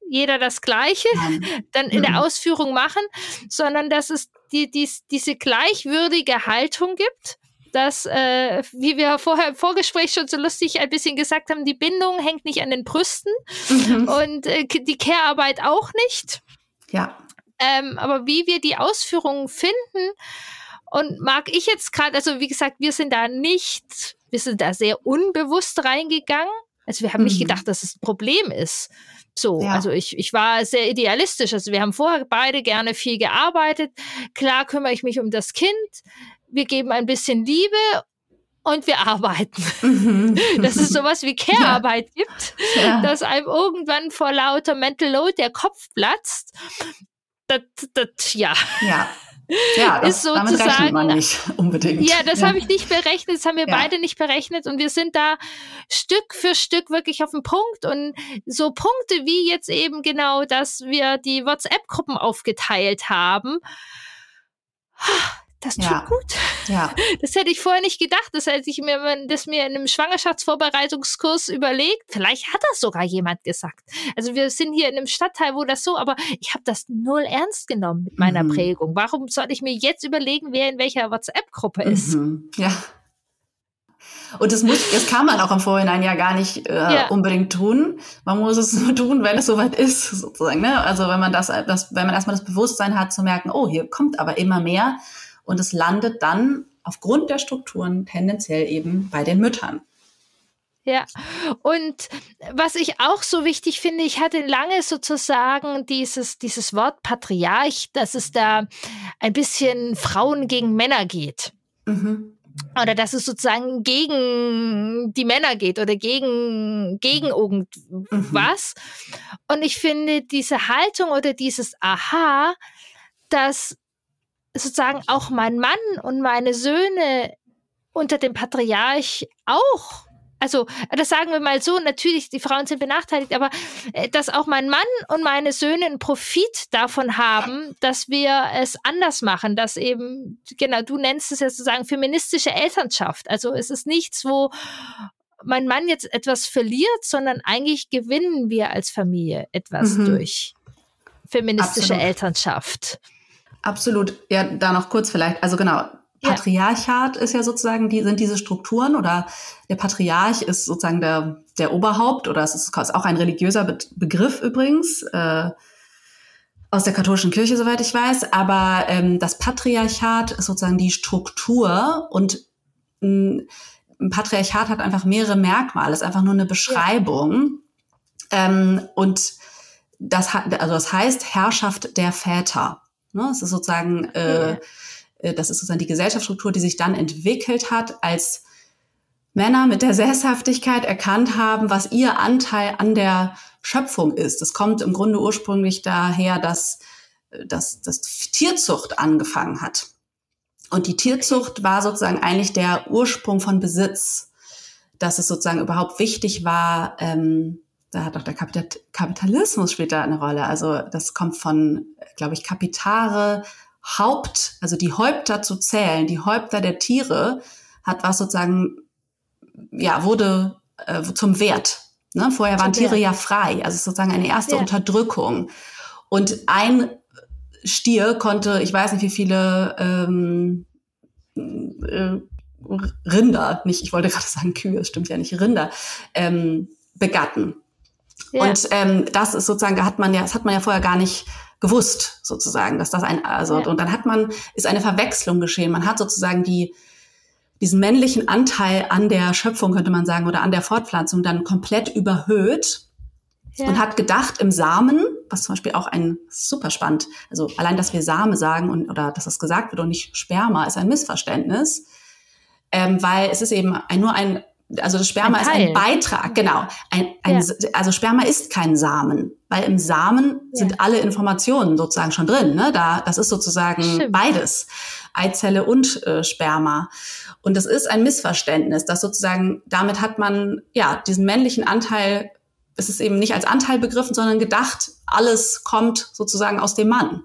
jeder das Gleiche dann in der mhm. Ausführung machen, sondern dass es die, die, diese gleichwürdige Haltung gibt, dass, äh, wie wir vorher im Vorgespräch schon so lustig ein bisschen gesagt haben, die Bindung hängt nicht an den Brüsten mhm. und äh, die Care-Arbeit auch nicht. Ja. Ähm, aber wie wir die Ausführungen finden und mag ich jetzt gerade, also wie gesagt, wir sind da nicht, wir sind da sehr unbewusst reingegangen. Also wir haben mhm. nicht gedacht, dass es ein Problem ist. So, ja. also ich, ich war sehr idealistisch. Also wir haben vorher beide gerne viel gearbeitet. Klar kümmere ich mich um das Kind. Wir geben ein bisschen Liebe und wir arbeiten. Mhm. Dass es sowas wie Care-Arbeit ja. gibt, ja. dass einem irgendwann vor lauter Mental Load der Kopf platzt. Das, das, ja. Ja. Ja, das, ist sozusagen, damit rechnet man nicht unbedingt. Ja, das ja. habe ich nicht berechnet, das haben wir ja. beide nicht berechnet und wir sind da Stück für Stück wirklich auf dem Punkt und so Punkte wie jetzt eben genau, dass wir die WhatsApp-Gruppen aufgeteilt haben das tut ja. gut. Ja. Das hätte ich vorher nicht gedacht. Das hätte ich mir, das mir in einem Schwangerschaftsvorbereitungskurs überlegt. Vielleicht hat das sogar jemand gesagt. Also wir sind hier in einem Stadtteil, wo das so, aber ich habe das null ernst genommen mit meiner mhm. Prägung. Warum soll ich mir jetzt überlegen, wer in welcher WhatsApp-Gruppe ist? Mhm. Ja. Und das muss, das kann man auch im Vorhinein ja gar nicht äh, ja. unbedingt tun. Man muss es nur tun, wenn es soweit ist, sozusagen. Ne? Also wenn man das, das, wenn man erstmal das Bewusstsein hat, zu merken, oh, hier kommt aber immer mehr und es landet dann aufgrund der Strukturen tendenziell eben bei den Müttern. Ja, und was ich auch so wichtig finde, ich hatte lange sozusagen dieses, dieses Wort Patriarch, dass es da ein bisschen Frauen gegen Männer geht. Mhm. Oder dass es sozusagen gegen die Männer geht oder gegen, gegen irgendwas. Mhm. Und ich finde diese Haltung oder dieses Aha, dass sozusagen auch mein Mann und meine Söhne unter dem Patriarch auch also das sagen wir mal so, natürlich, die Frauen sind benachteiligt, aber äh, dass auch mein Mann und meine Söhne einen Profit davon haben, dass wir es anders machen, dass eben, genau, du nennst es ja sozusagen feministische Elternschaft. Also es ist nichts, wo mein Mann jetzt etwas verliert, sondern eigentlich gewinnen wir als Familie etwas mhm. durch feministische Absolut. Elternschaft. Absolut. Ja, da noch kurz vielleicht. Also genau, Patriarchat ist ja sozusagen, die sind diese Strukturen oder der Patriarch ist sozusagen der, der Oberhaupt oder es ist auch ein religiöser Be Begriff übrigens äh, aus der katholischen Kirche, soweit ich weiß. Aber ähm, das Patriarchat ist sozusagen die Struktur und ein Patriarchat hat einfach mehrere Merkmale, ist einfach nur eine Beschreibung. Ja. Ähm, und das hat, also das heißt Herrschaft der Väter. Ne? Es ist sozusagen, äh, äh, das ist sozusagen die Gesellschaftsstruktur, die sich dann entwickelt hat als Männer mit der Sesshaftigkeit erkannt haben, was ihr Anteil an der Schöpfung ist. Es kommt im Grunde ursprünglich daher, dass, dass, dass Tierzucht angefangen hat. Und die Tierzucht war sozusagen eigentlich der Ursprung von Besitz, dass es sozusagen überhaupt wichtig war, ähm, da hat auch der Kapitalismus später eine Rolle. Also das kommt von, glaube ich, Kapitare, Haupt, also die Häupter zu zählen, die Häupter der Tiere, hat was sozusagen, ja, wurde äh, zum Wert. Ne? Vorher waren Tiere ja frei, also sozusagen eine erste ja. Unterdrückung. Und ein Stier konnte, ich weiß nicht wie viele ähm, äh, Rinder, nicht, ich wollte gerade sagen Kühe, das stimmt ja nicht, Rinder, ähm, begatten. Ja. Und ähm, das ist sozusagen, hat man ja, das hat man ja vorher gar nicht gewusst, sozusagen, dass das ein, also, ja. und dann hat man, ist eine Verwechslung geschehen. Man hat sozusagen die, diesen männlichen Anteil an der Schöpfung, könnte man sagen, oder an der Fortpflanzung dann komplett überhöht ja. und hat gedacht, im Samen, was zum Beispiel auch ein super spannend, also allein, dass wir Same sagen und, oder dass das gesagt wird und nicht Sperma, ist ein Missverständnis, ähm, weil es ist eben ein, nur ein also das Sperma ein ist ein Beitrag, genau. Ein, ein, ja. Also Sperma ist kein Samen, weil im Samen ja. sind alle Informationen sozusagen schon drin. Ne? Da, das ist sozusagen Stimmt. beides, Eizelle und äh, Sperma. Und das ist ein Missverständnis, dass sozusagen damit hat man ja diesen männlichen Anteil. Es ist eben nicht als Anteil begriffen, sondern gedacht, alles kommt sozusagen aus dem Mann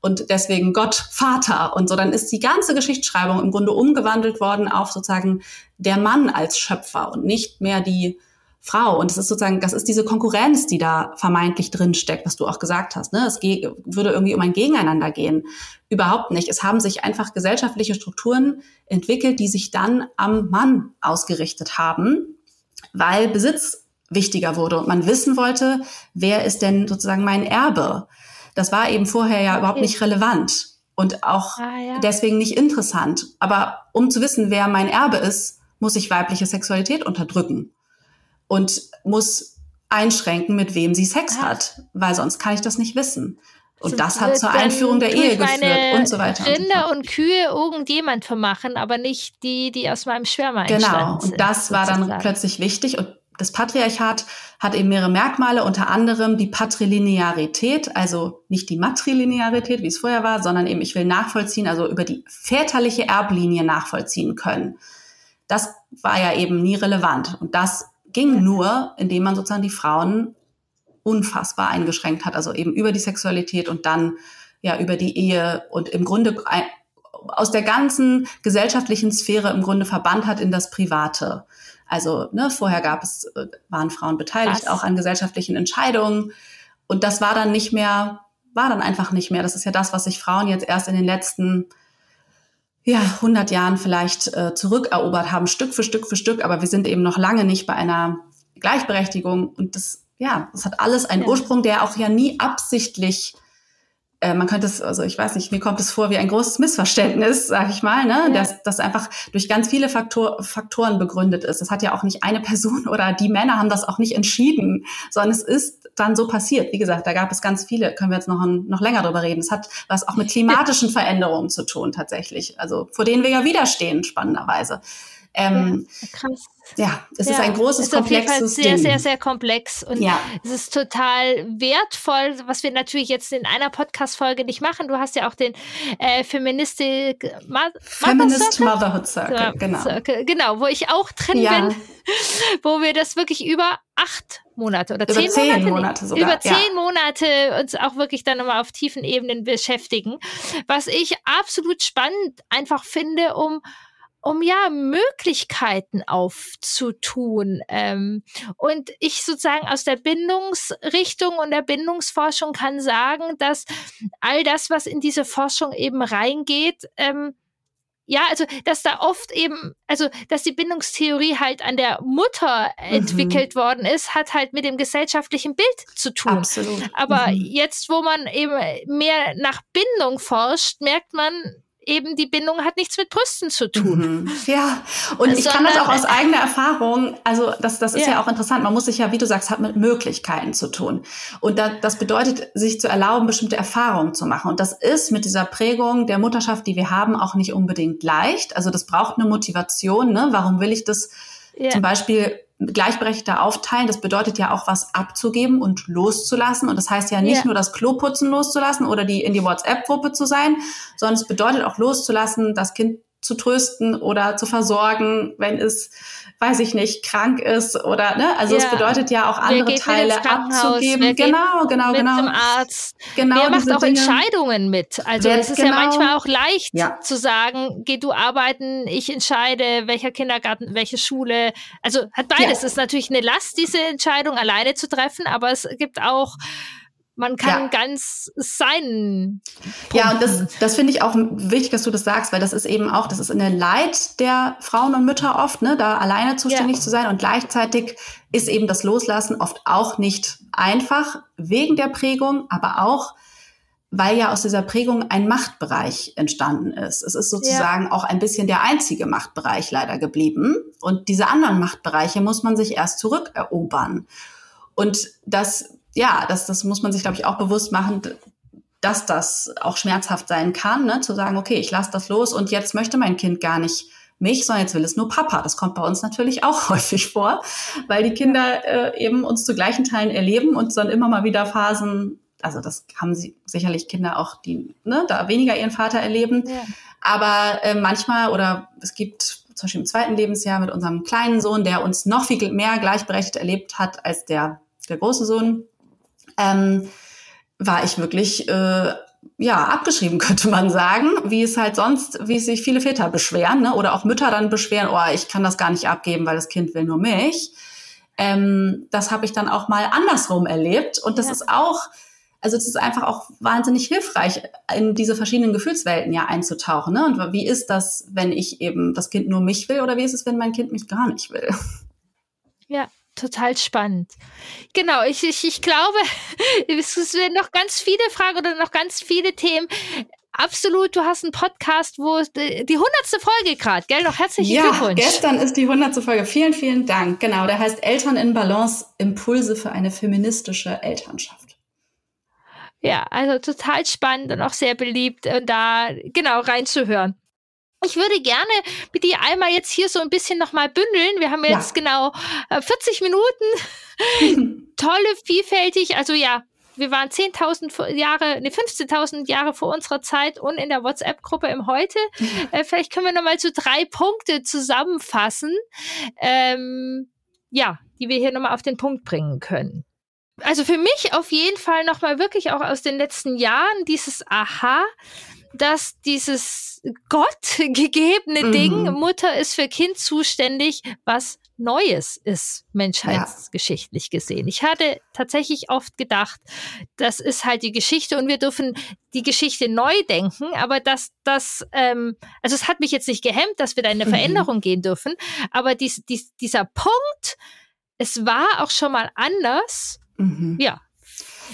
und deswegen Gott Vater und so. Dann ist die ganze Geschichtsschreibung im Grunde umgewandelt worden auf sozusagen der Mann als Schöpfer und nicht mehr die Frau. Und es ist sozusagen, das ist diese Konkurrenz, die da vermeintlich drin steckt, was du auch gesagt hast. Ne? Es würde irgendwie um ein Gegeneinander gehen. Überhaupt nicht. Es haben sich einfach gesellschaftliche Strukturen entwickelt, die sich dann am Mann ausgerichtet haben, weil Besitz wichtiger wurde und man wissen wollte, wer ist denn sozusagen mein Erbe? Das war eben vorher ja okay. überhaupt nicht relevant und auch ah, ja. deswegen nicht interessant. Aber um zu wissen, wer mein Erbe ist, muss ich weibliche Sexualität unterdrücken und muss einschränken, mit wem sie Sex ah. hat, weil sonst kann ich das nicht wissen. Und so das hat zur Einführung der Ehe geführt und so weiter. Rinder und, so und Kühe irgendjemand vermachen, aber nicht die, die aus meinem Sperma Genau, und das war dann plötzlich wichtig und das Patriarchat hat eben mehrere Merkmale, unter anderem die Patrilinearität, also nicht die Matrilinearität, wie es vorher war, sondern eben ich will nachvollziehen, also über die väterliche Erblinie nachvollziehen können. Das war ja eben nie relevant. Und das ging nur, indem man sozusagen die Frauen unfassbar eingeschränkt hat, also eben über die Sexualität und dann ja über die Ehe und im Grunde aus der ganzen gesellschaftlichen Sphäre im Grunde verbannt hat in das Private. Also ne, vorher gab es, äh, waren Frauen beteiligt Krass. auch an gesellschaftlichen Entscheidungen. Und das war dann nicht mehr, war dann einfach nicht mehr. Das ist ja das, was sich Frauen jetzt erst in den letzten ja, 100 Jahren vielleicht äh, zurückerobert haben, Stück für Stück für Stück. Aber wir sind eben noch lange nicht bei einer Gleichberechtigung. Und das, ja, das hat alles einen ja. Ursprung, der auch ja nie absichtlich äh, man könnte es, also ich weiß nicht, mir kommt es vor wie ein großes Missverständnis, sag ich mal, ne? Ja. dass das einfach durch ganz viele Faktor, Faktoren begründet ist. Das hat ja auch nicht eine Person oder die Männer haben das auch nicht entschieden, sondern es ist dann so passiert. Wie gesagt, da gab es ganz viele, können wir jetzt noch, noch länger drüber reden. Es hat was auch mit klimatischen Veränderungen zu tun tatsächlich, also vor denen wir ja widerstehen, spannenderweise. Ähm, ja, krass. Ja, es ja, ist ein großes, ist komplexes sehr, Ding. sehr, sehr komplex. Und ja. es ist total wertvoll, was wir natürlich jetzt in einer Podcast-Folge nicht machen. Du hast ja auch den äh, Feministik Ma Feminist Motherhood Circle, ja, genau. Circle, genau, wo ich auch drin bin, wo wir das wirklich über acht Monate oder zehn, zehn Monate, Monate sogar, über zehn Monate uns auch wirklich dann nochmal auf tiefen Ebenen beschäftigen. Was ich absolut spannend einfach finde, um um ja Möglichkeiten aufzutun. Ähm, und ich sozusagen aus der Bindungsrichtung und der Bindungsforschung kann sagen, dass all das, was in diese Forschung eben reingeht, ähm, ja, also dass da oft eben, also dass die Bindungstheorie halt an der Mutter mhm. entwickelt worden ist, hat halt mit dem gesellschaftlichen Bild zu tun. Absolut. Aber mhm. jetzt, wo man eben mehr nach Bindung forscht, merkt man, eben die Bindung hat nichts mit Brüsten zu tun. Mhm. Ja, und ich kann das auch aus eigener Erfahrung, also das, das ist ja. ja. auch interessant, man muss sich ja, wie du sagst, hat mit Möglichkeiten zu tun. Und da, das bedeutet, sich zu erlauben, bestimmte Erfahrungen zu machen. Und das ist mit dieser Prägung der Mutterschaft, die wir haben, auch nicht unbedingt leicht. Also das braucht eine Motivation. Ne? Warum will ich das ja. zum Beispiel gleichberechtigter aufteilen, das bedeutet ja auch was abzugeben und loszulassen. Und das heißt ja nicht ja. nur das Kloputzen loszulassen oder die in die WhatsApp-Gruppe zu sein, sondern es bedeutet auch loszulassen, das Kind zu trösten oder zu versorgen, wenn es, weiß ich nicht, krank ist oder ne, also ja. es bedeutet ja auch andere Teile abzugeben. Genau, genau, mit genau. Zum Arzt. Genau. Wer macht auch Dinge. Entscheidungen mit? Also es ist genau. ja manchmal auch leicht ja. zu sagen, geh du arbeiten, ich entscheide, welcher Kindergarten, welche Schule. Also hat beides. Ja. Es ist natürlich eine Last, diese Entscheidung alleine zu treffen, aber es gibt auch man kann ja. ganz sein. Ja, und das, das finde ich auch wichtig, dass du das sagst, weil das ist eben auch, das ist in der Leid der Frauen und Mütter oft, ne, da alleine zuständig ja. zu sein. Und gleichzeitig ist eben das Loslassen oft auch nicht einfach, wegen der Prägung, aber auch, weil ja aus dieser Prägung ein Machtbereich entstanden ist. Es ist sozusagen ja. auch ein bisschen der einzige Machtbereich leider geblieben. Und diese anderen Machtbereiche muss man sich erst zurückerobern. Und das ja, das, das muss man sich, glaube ich, auch bewusst machen, dass das auch schmerzhaft sein kann, ne? zu sagen, okay, ich lasse das los und jetzt möchte mein Kind gar nicht mich, sondern jetzt will es nur Papa. Das kommt bei uns natürlich auch häufig vor, weil die Kinder äh, eben uns zu gleichen Teilen erleben und dann immer mal wieder Phasen, also das haben sie sicherlich Kinder auch, die ne, da weniger ihren Vater erleben. Ja. Aber äh, manchmal oder es gibt zum Beispiel im zweiten Lebensjahr mit unserem kleinen Sohn, der uns noch viel mehr gleichberechtigt erlebt hat als der, der große Sohn, ähm, war ich wirklich äh, ja abgeschrieben, könnte man sagen, wie es halt sonst, wie sich viele Väter beschweren, ne? oder auch Mütter dann beschweren, oh, ich kann das gar nicht abgeben, weil das Kind will nur mich. Ähm, das habe ich dann auch mal andersrum erlebt und das ja. ist auch also es ist einfach auch wahnsinnig hilfreich, in diese verschiedenen Gefühlswelten ja einzutauchen. Ne? Und wie ist das, wenn ich eben das Kind nur mich will oder wie ist es, wenn mein Kind mich gar nicht will? Ja, total spannend. Genau, ich, ich, ich glaube, es werden noch ganz viele Fragen oder noch ganz viele Themen. Absolut, du hast einen Podcast, wo die hundertste Folge gerade, gell? Noch herzlichen ja, Glückwunsch. Gestern ist die hundertste Folge. Vielen, vielen Dank. Genau, der heißt Eltern in Balance, Impulse für eine feministische Elternschaft. Ja, also total spannend und auch sehr beliebt, und da genau reinzuhören. Ich würde gerne mit dir einmal jetzt hier so ein bisschen nochmal bündeln. Wir haben jetzt ja. genau 40 äh, Minuten. Tolle, vielfältig. Also ja, wir waren 10.000 Jahre, ne, 15.000 Jahre vor unserer Zeit und in der WhatsApp-Gruppe im Heute. Äh, vielleicht können wir nochmal so drei Punkte zusammenfassen, ähm, ja, die wir hier nochmal auf den Punkt bringen können. Also für mich auf jeden Fall nochmal wirklich auch aus den letzten Jahren dieses Aha, dass dieses Gott gegebene mhm. Ding, Mutter ist für Kind zuständig, was Neues ist, menschheitsgeschichtlich ja. gesehen. Ich hatte tatsächlich oft gedacht, das ist halt die Geschichte und wir dürfen die Geschichte neu denken, aber dass das, ähm, also es hat mich jetzt nicht gehemmt, dass wir da in eine mhm. Veränderung gehen dürfen, aber dies, dies, dieser Punkt, es war auch schon mal anders, mhm. ja,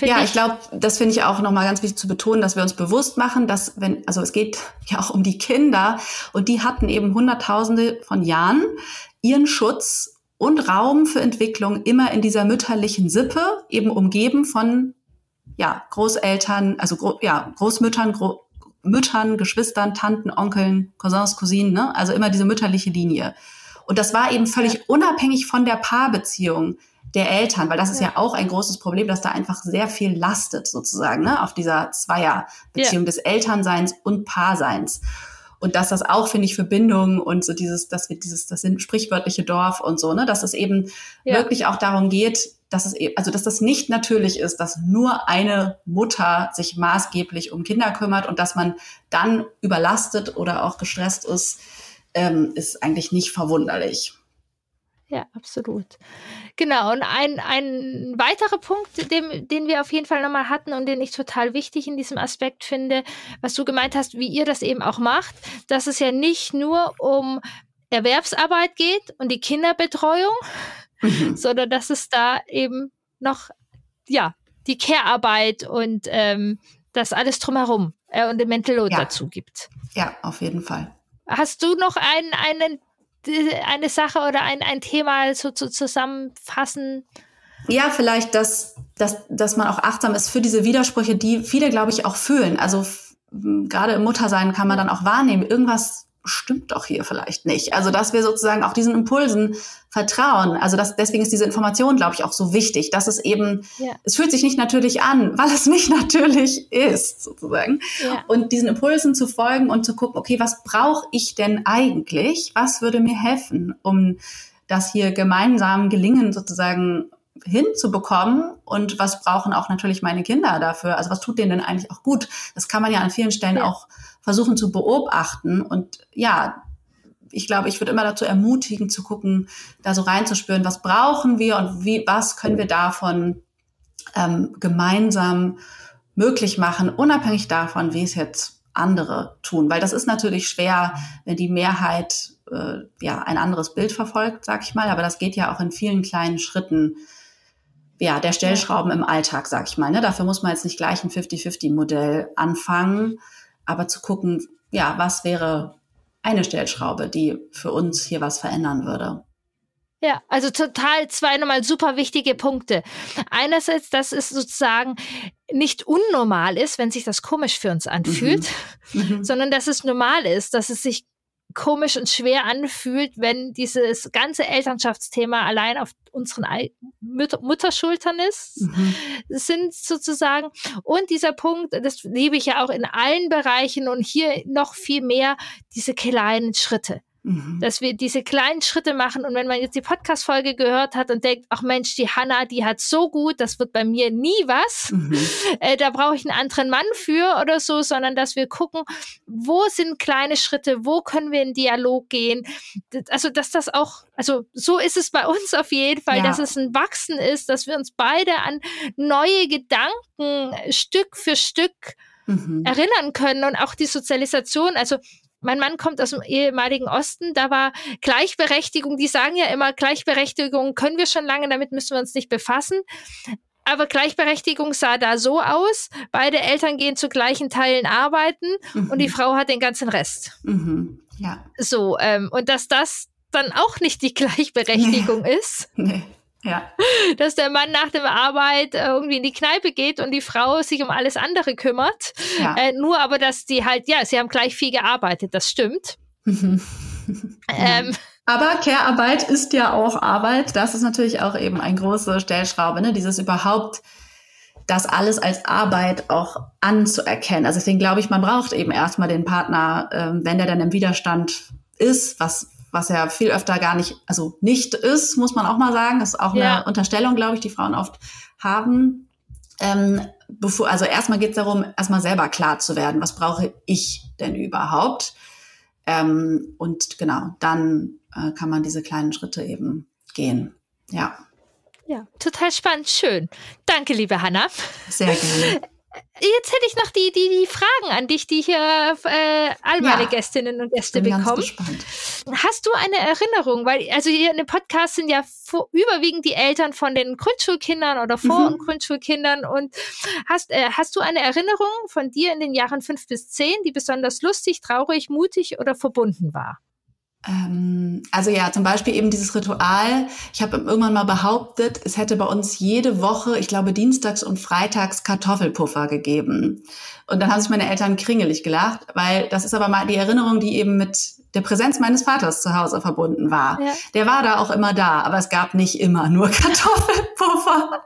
ja, ich, ich glaube, das finde ich auch nochmal ganz wichtig zu betonen, dass wir uns bewusst machen, dass wenn, also es geht ja auch um die Kinder und die hatten eben Hunderttausende von Jahren ihren Schutz und Raum für Entwicklung immer in dieser mütterlichen Sippe, eben umgeben von ja, Großeltern, also gro ja, Großmüttern, Gro Müttern, Geschwistern, Tanten, Onkeln, Cousins, Cousinen, ne? also immer diese mütterliche Linie. Und das war eben völlig unabhängig von der Paarbeziehung der Eltern, weil das ist ja. ja auch ein großes Problem, dass da einfach sehr viel lastet sozusagen ne, auf dieser Zweierbeziehung ja. des Elternseins und Paarseins. Und dass das auch, finde ich, für Bindung und so dieses, dass wir dieses, das sind sprichwörtliche Dorf und so, ne, dass es eben ja. wirklich auch darum geht, dass es eben, also dass das nicht natürlich ist, dass nur eine Mutter sich maßgeblich um Kinder kümmert und dass man dann überlastet oder auch gestresst ist, ähm, ist eigentlich nicht verwunderlich. Ja, absolut. Genau, und ein, ein weiterer Punkt, den, den wir auf jeden Fall nochmal hatten und den ich total wichtig in diesem Aspekt finde, was du gemeint hast, wie ihr das eben auch macht, dass es ja nicht nur um Erwerbsarbeit geht und die Kinderbetreuung, mhm. sondern dass es da eben noch, ja, die Care-Arbeit und ähm, das alles drumherum äh, und den Mental Load ja. dazu gibt. Ja, auf jeden Fall. Hast du noch einen, einen eine Sache oder ein, ein Thema so zu zusammenfassen? Ja, vielleicht, dass, dass, dass man auch achtsam ist für diese Widersprüche, die viele, glaube ich, auch fühlen. Also gerade im Muttersein kann man dann auch wahrnehmen, irgendwas stimmt doch hier vielleicht nicht. Also dass wir sozusagen auch diesen Impulsen vertrauen. Also das, deswegen ist diese Information, glaube ich, auch so wichtig, dass es eben, ja. es fühlt sich nicht natürlich an, weil es nicht natürlich ist, sozusagen. Ja. Und diesen Impulsen zu folgen und zu gucken, okay, was brauche ich denn eigentlich? Was würde mir helfen, um das hier gemeinsam gelingen, sozusagen hinzubekommen und was brauchen auch natürlich meine Kinder dafür? Also was tut denen denn eigentlich auch gut? Das kann man ja an vielen Stellen ja. auch versuchen zu beobachten und ja, ich glaube, ich würde immer dazu ermutigen, zu gucken, da so reinzuspüren, was brauchen wir und wie, was können wir davon ähm, gemeinsam möglich machen, unabhängig davon, wie es jetzt andere tun. Weil das ist natürlich schwer, wenn die Mehrheit äh, ja ein anderes Bild verfolgt, sag ich mal. Aber das geht ja auch in vielen kleinen Schritten ja, der Stellschrauben im Alltag, sag ich mal. Ne? Dafür muss man jetzt nicht gleich ein 50-50-Modell anfangen, aber zu gucken, ja, was wäre eine Stellschraube, die für uns hier was verändern würde. Ja, also total zwei nochmal super wichtige Punkte. Einerseits, dass es sozusagen nicht unnormal ist, wenn sich das komisch für uns anfühlt, mhm. Sondern dass es normal ist, dass es sich komisch und schwer anfühlt, wenn dieses ganze Elternschaftsthema allein auf unseren Mütter Mutterschultern ist, mhm. sind sozusagen. Und dieser Punkt, das liebe ich ja auch in allen Bereichen und hier noch viel mehr, diese kleinen Schritte. Mhm. Dass wir diese kleinen Schritte machen und wenn man jetzt die Podcast-Folge gehört hat und denkt, ach Mensch, die Hanna, die hat so gut, das wird bei mir nie was, mhm. äh, da brauche ich einen anderen Mann für oder so, sondern dass wir gucken, wo sind kleine Schritte, wo können wir in Dialog gehen. Also, dass das auch, also so ist es bei uns auf jeden Fall, ja. dass es ein Wachsen ist, dass wir uns beide an neue Gedanken Stück für Stück mhm. erinnern können und auch die Sozialisation, also mein Mann kommt aus dem ehemaligen Osten, da war Gleichberechtigung, die sagen ja immer, Gleichberechtigung können wir schon lange, damit müssen wir uns nicht befassen. Aber Gleichberechtigung sah da so aus, beide Eltern gehen zu gleichen Teilen arbeiten mhm. und die Frau hat den ganzen Rest. Mhm. Ja. So, ähm, und dass das dann auch nicht die Gleichberechtigung nee. ist. Nee. Ja. Dass der Mann nach der Arbeit irgendwie in die Kneipe geht und die Frau sich um alles andere kümmert. Ja. Äh, nur aber, dass die halt, ja, sie haben gleich viel gearbeitet, das stimmt. ähm, aber Care-Arbeit ist ja auch Arbeit. Das ist natürlich auch eben ein große Stellschraube, ne? Dieses überhaupt das alles als Arbeit auch anzuerkennen. Also deswegen glaube ich, man braucht eben erstmal den Partner, äh, wenn der dann im Widerstand ist, was was ja viel öfter gar nicht, also nicht ist, muss man auch mal sagen. Das ist auch ja. eine Unterstellung, glaube ich, die Frauen oft haben. Ähm, bevor, also erstmal geht es darum, erstmal selber klar zu werden, was brauche ich denn überhaupt? Ähm, und genau, dann äh, kann man diese kleinen Schritte eben gehen. Ja. Ja, total spannend, schön. Danke, liebe Hanna. Sehr gerne. Jetzt hätte ich noch die, die, die Fragen an dich, die hier äh, all meine ja, Gästinnen und Gäste bekommen. Hast du eine Erinnerung? Weil, also hier in dem Podcast sind ja vor, überwiegend die Eltern von den Grundschulkindern oder Vor- mhm. und Grundschulkindern. Und hast, äh, hast du eine Erinnerung von dir in den Jahren fünf bis zehn, die besonders lustig, traurig, mutig oder verbunden war? Ähm, also ja, zum Beispiel eben dieses Ritual. Ich habe irgendwann mal behauptet, es hätte bei uns jede Woche, ich glaube dienstags und freitags Kartoffelpuffer gegeben. Und dann haben sich meine Eltern kringelig gelacht, weil das ist aber mal die Erinnerung, die eben mit der Präsenz meines Vaters zu Hause verbunden war. Ja. Der war da auch immer da, aber es gab nicht immer nur Kartoffelpuffer.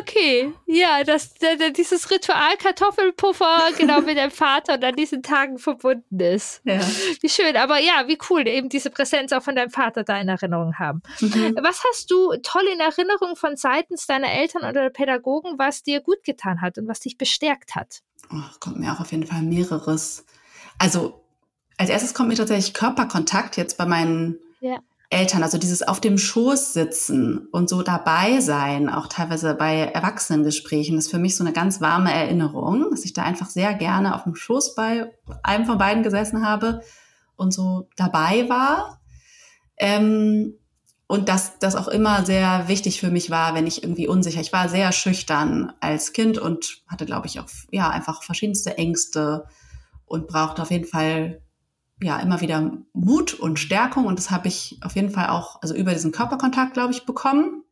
Okay, ja, das, dieses Ritual Kartoffelpuffer genau mit dem Vater und an diesen Tagen verbunden ist. Ja. Wie schön, aber ja, wie cool, eben diese Präsenz auch von deinem Vater da in Erinnerung haben. Mhm. Was hast du toll in Erinnerung von seitens deiner Eltern oder Pädagogen, was dir gut getan hat und was dich bestärkt hat? Oh, kommt mir auch auf jeden Fall mehreres. Also als erstes kommt mir tatsächlich Körperkontakt jetzt bei meinen ja. Eltern, also dieses auf dem Schoß sitzen und so dabei sein, auch teilweise bei Erwachsenengesprächen, ist für mich so eine ganz warme Erinnerung, dass ich da einfach sehr gerne auf dem Schoß bei einem von beiden gesessen habe und so dabei war. Ähm, und dass das auch immer sehr wichtig für mich war, wenn ich irgendwie unsicher. Ich war sehr schüchtern als Kind und hatte, glaube ich, auch ja einfach verschiedenste Ängste und brauchte auf jeden Fall ja immer wieder Mut und Stärkung und das habe ich auf jeden Fall auch also über diesen Körperkontakt glaube ich bekommen.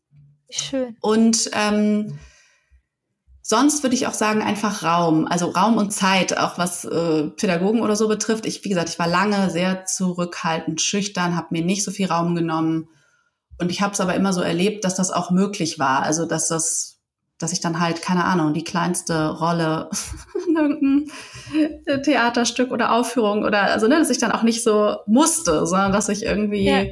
Schön. Und ähm, sonst würde ich auch sagen, einfach Raum, also Raum und Zeit, auch was äh, Pädagogen oder so betrifft. Ich, wie gesagt, ich war lange sehr zurückhaltend, schüchtern, habe mir nicht so viel Raum genommen. Und ich habe es aber immer so erlebt, dass das auch möglich war. Also dass das, dass ich dann halt, keine Ahnung, die kleinste Rolle in irgendeinem Theaterstück oder Aufführung oder also ne, dass ich dann auch nicht so musste, sondern dass ich irgendwie ja.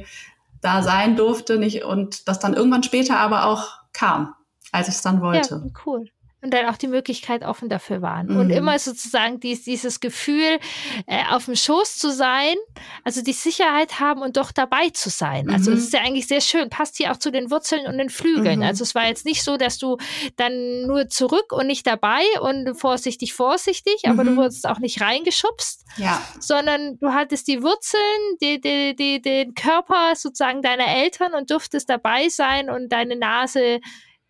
da sein durfte nicht und das dann irgendwann später aber auch kam, als ich es dann wollte. Ja, cool und dann auch die Möglichkeit offen dafür waren. Mhm. Und immer sozusagen dies, dieses Gefühl, äh, auf dem Schoß zu sein, also die Sicherheit haben und doch dabei zu sein. Also mhm. Also es ist ja eigentlich sehr schön, passt hier auch zu den Wurzeln und den Flügeln. Mhm. Also es war jetzt nicht so, dass du dann nur zurück und nicht dabei und vorsichtig, vorsichtig, aber du mhm. wurdest auch nicht reingeschubst, ja. sondern du hattest die Wurzeln, die, die, die, den Körper sozusagen deiner Eltern und durftest dabei sein und deine Nase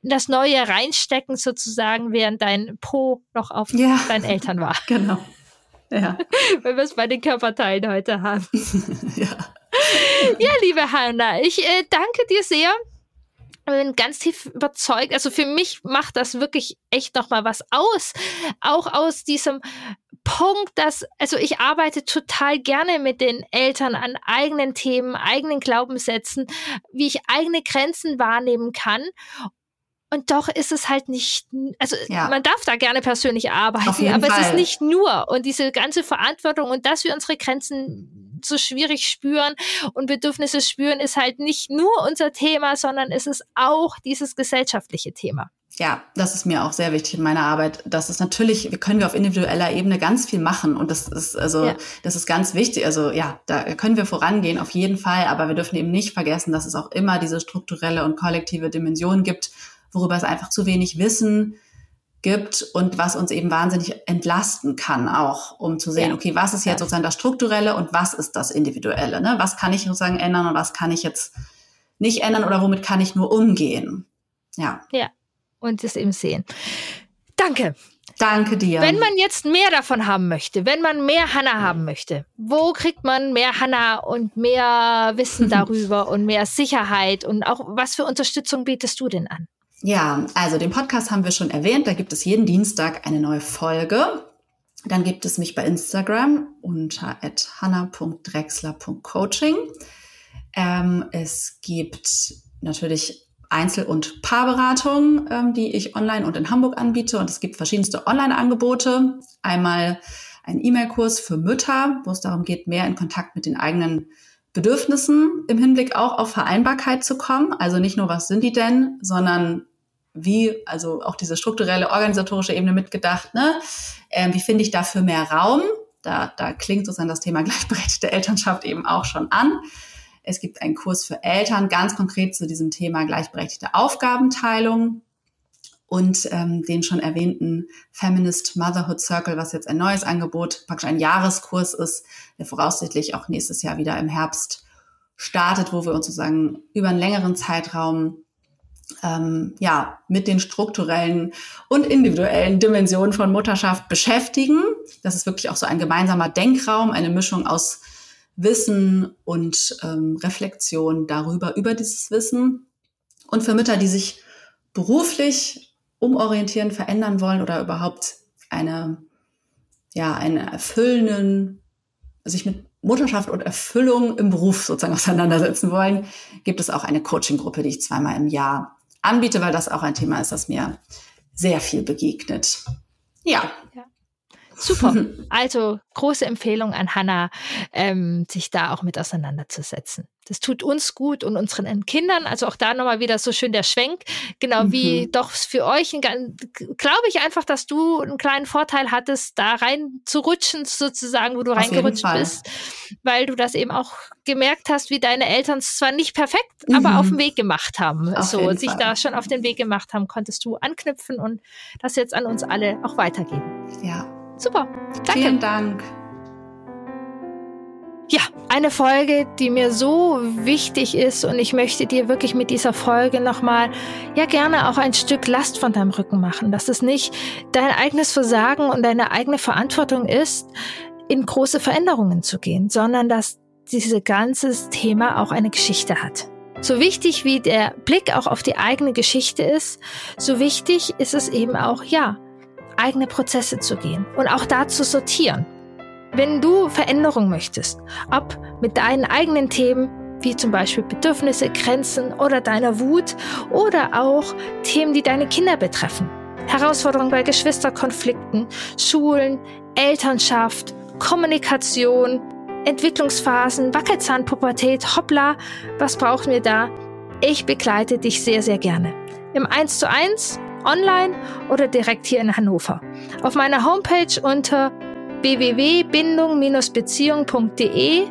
das Neue reinstecken sozusagen, während dein Po noch auf ja. deinen Eltern war. Genau. Ja. Wenn wir es bei den Körperteilen heute haben. ja. ja, liebe Hanna, ich äh, danke dir sehr. Ich bin ganz tief überzeugt. Also für mich macht das wirklich echt noch mal was aus. Auch aus diesem Punkt, dass, also ich arbeite total gerne mit den Eltern an eigenen Themen, eigenen Glaubenssätzen, wie ich eigene Grenzen wahrnehmen kann. Und doch ist es halt nicht, also ja. man darf da gerne persönlich arbeiten, aber Fall. es ist nicht nur. Und diese ganze Verantwortung und dass wir unsere Grenzen so schwierig spüren und Bedürfnisse spüren, ist halt nicht nur unser Thema, sondern es ist auch dieses gesellschaftliche Thema. Ja, das ist mir auch sehr wichtig in meiner Arbeit. Das ist natürlich, wir können wir auf individueller Ebene ganz viel machen und das ist also ja. das ist ganz wichtig. Also ja, da können wir vorangehen auf jeden Fall, aber wir dürfen eben nicht vergessen, dass es auch immer diese strukturelle und kollektive Dimension gibt worüber es einfach zu wenig Wissen gibt und was uns eben wahnsinnig entlasten kann auch, um zu sehen, ja. okay, was ist jetzt sozusagen das Strukturelle und was ist das Individuelle? Ne? Was kann ich sozusagen ändern und was kann ich jetzt nicht ändern oder womit kann ich nur umgehen? Ja. Ja, und es eben sehen. Danke. Danke dir. Wenn man jetzt mehr davon haben möchte, wenn man mehr Hanna haben möchte, wo kriegt man mehr Hanna und mehr Wissen darüber und mehr Sicherheit und auch was für Unterstützung bietest du denn an? Ja, also den Podcast haben wir schon erwähnt. Da gibt es jeden Dienstag eine neue Folge. Dann gibt es mich bei Instagram unter hanna.drexler.coaching. Ähm, es gibt natürlich Einzel- und Paarberatung, ähm, die ich online und in Hamburg anbiete. Und es gibt verschiedenste Online-Angebote. Einmal ein E-Mail-Kurs für Mütter, wo es darum geht, mehr in Kontakt mit den eigenen Bedürfnissen im Hinblick auch auf Vereinbarkeit zu kommen. Also nicht nur, was sind die denn, sondern wie, also auch diese strukturelle, organisatorische Ebene mitgedacht, ne? Ähm, wie finde ich dafür mehr Raum? Da, da klingt sozusagen das Thema gleichberechtigte Elternschaft eben auch schon an. Es gibt einen Kurs für Eltern, ganz konkret zu diesem Thema gleichberechtigte Aufgabenteilung und ähm, den schon erwähnten Feminist Motherhood Circle, was jetzt ein neues Angebot, praktisch ein Jahreskurs ist, der voraussichtlich auch nächstes Jahr wieder im Herbst startet, wo wir uns sozusagen über einen längeren Zeitraum ähm, ja, mit den strukturellen und individuellen Dimensionen von Mutterschaft beschäftigen. Das ist wirklich auch so ein gemeinsamer Denkraum, eine Mischung aus Wissen und ähm, Reflexion darüber, über dieses Wissen. Und für Mütter, die sich beruflich umorientieren, verändern wollen oder überhaupt eine, ja, einen erfüllenden, sich mit Mutterschaft und Erfüllung im Beruf sozusagen auseinandersetzen wollen, gibt es auch eine Coaching-Gruppe, die ich zweimal im Jahr anbiete, weil das auch ein Thema ist, das mir sehr viel begegnet. Ja. ja. Super. Also große Empfehlung an Hannah, ähm, sich da auch mit auseinanderzusetzen. Das tut uns gut und unseren Kindern. Also auch da nochmal wieder so schön der Schwenk. Genau mhm. wie doch für euch, glaube ich einfach, dass du einen kleinen Vorteil hattest, da rein zu rutschen, sozusagen, wo du Auf reingerutscht bist, weil du das eben auch gemerkt hast, wie deine Eltern es zwar nicht perfekt, mhm. aber auf den Weg gemacht haben. Auf so sich Fall. da schon auf den Weg gemacht haben, konntest du anknüpfen und das jetzt an uns alle auch weitergeben. Ja. Super. Danke. Vielen Dank. Ja, eine Folge, die mir so wichtig ist und ich möchte dir wirklich mit dieser Folge nochmal, ja gerne auch ein Stück Last von deinem Rücken machen, dass es nicht dein eigenes Versagen und deine eigene Verantwortung ist, in große Veränderungen zu gehen, sondern dass dieses ganze Thema auch eine Geschichte hat. So wichtig wie der Blick auch auf die eigene Geschichte ist, so wichtig ist es eben auch, ja, eigene Prozesse zu gehen und auch da zu sortieren. Wenn du Veränderung möchtest, ob mit deinen eigenen Themen, wie zum Beispiel Bedürfnisse, Grenzen oder deiner Wut oder auch Themen, die deine Kinder betreffen, Herausforderungen bei Geschwisterkonflikten, Schulen, Elternschaft, Kommunikation, Entwicklungsphasen, Wackelzahnpubertät, hoppla, was brauchen wir da? Ich begleite dich sehr, sehr gerne. Im 1 zu 1, online oder direkt hier in Hannover. Auf meiner Homepage unter www.bindung-beziehung.de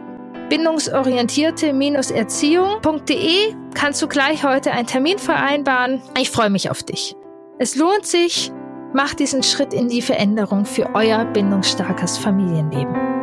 bindungsorientierte-erziehung.de kannst du gleich heute einen Termin vereinbaren. Ich freue mich auf dich. Es lohnt sich, mach diesen Schritt in die Veränderung für euer bindungsstarkes Familienleben.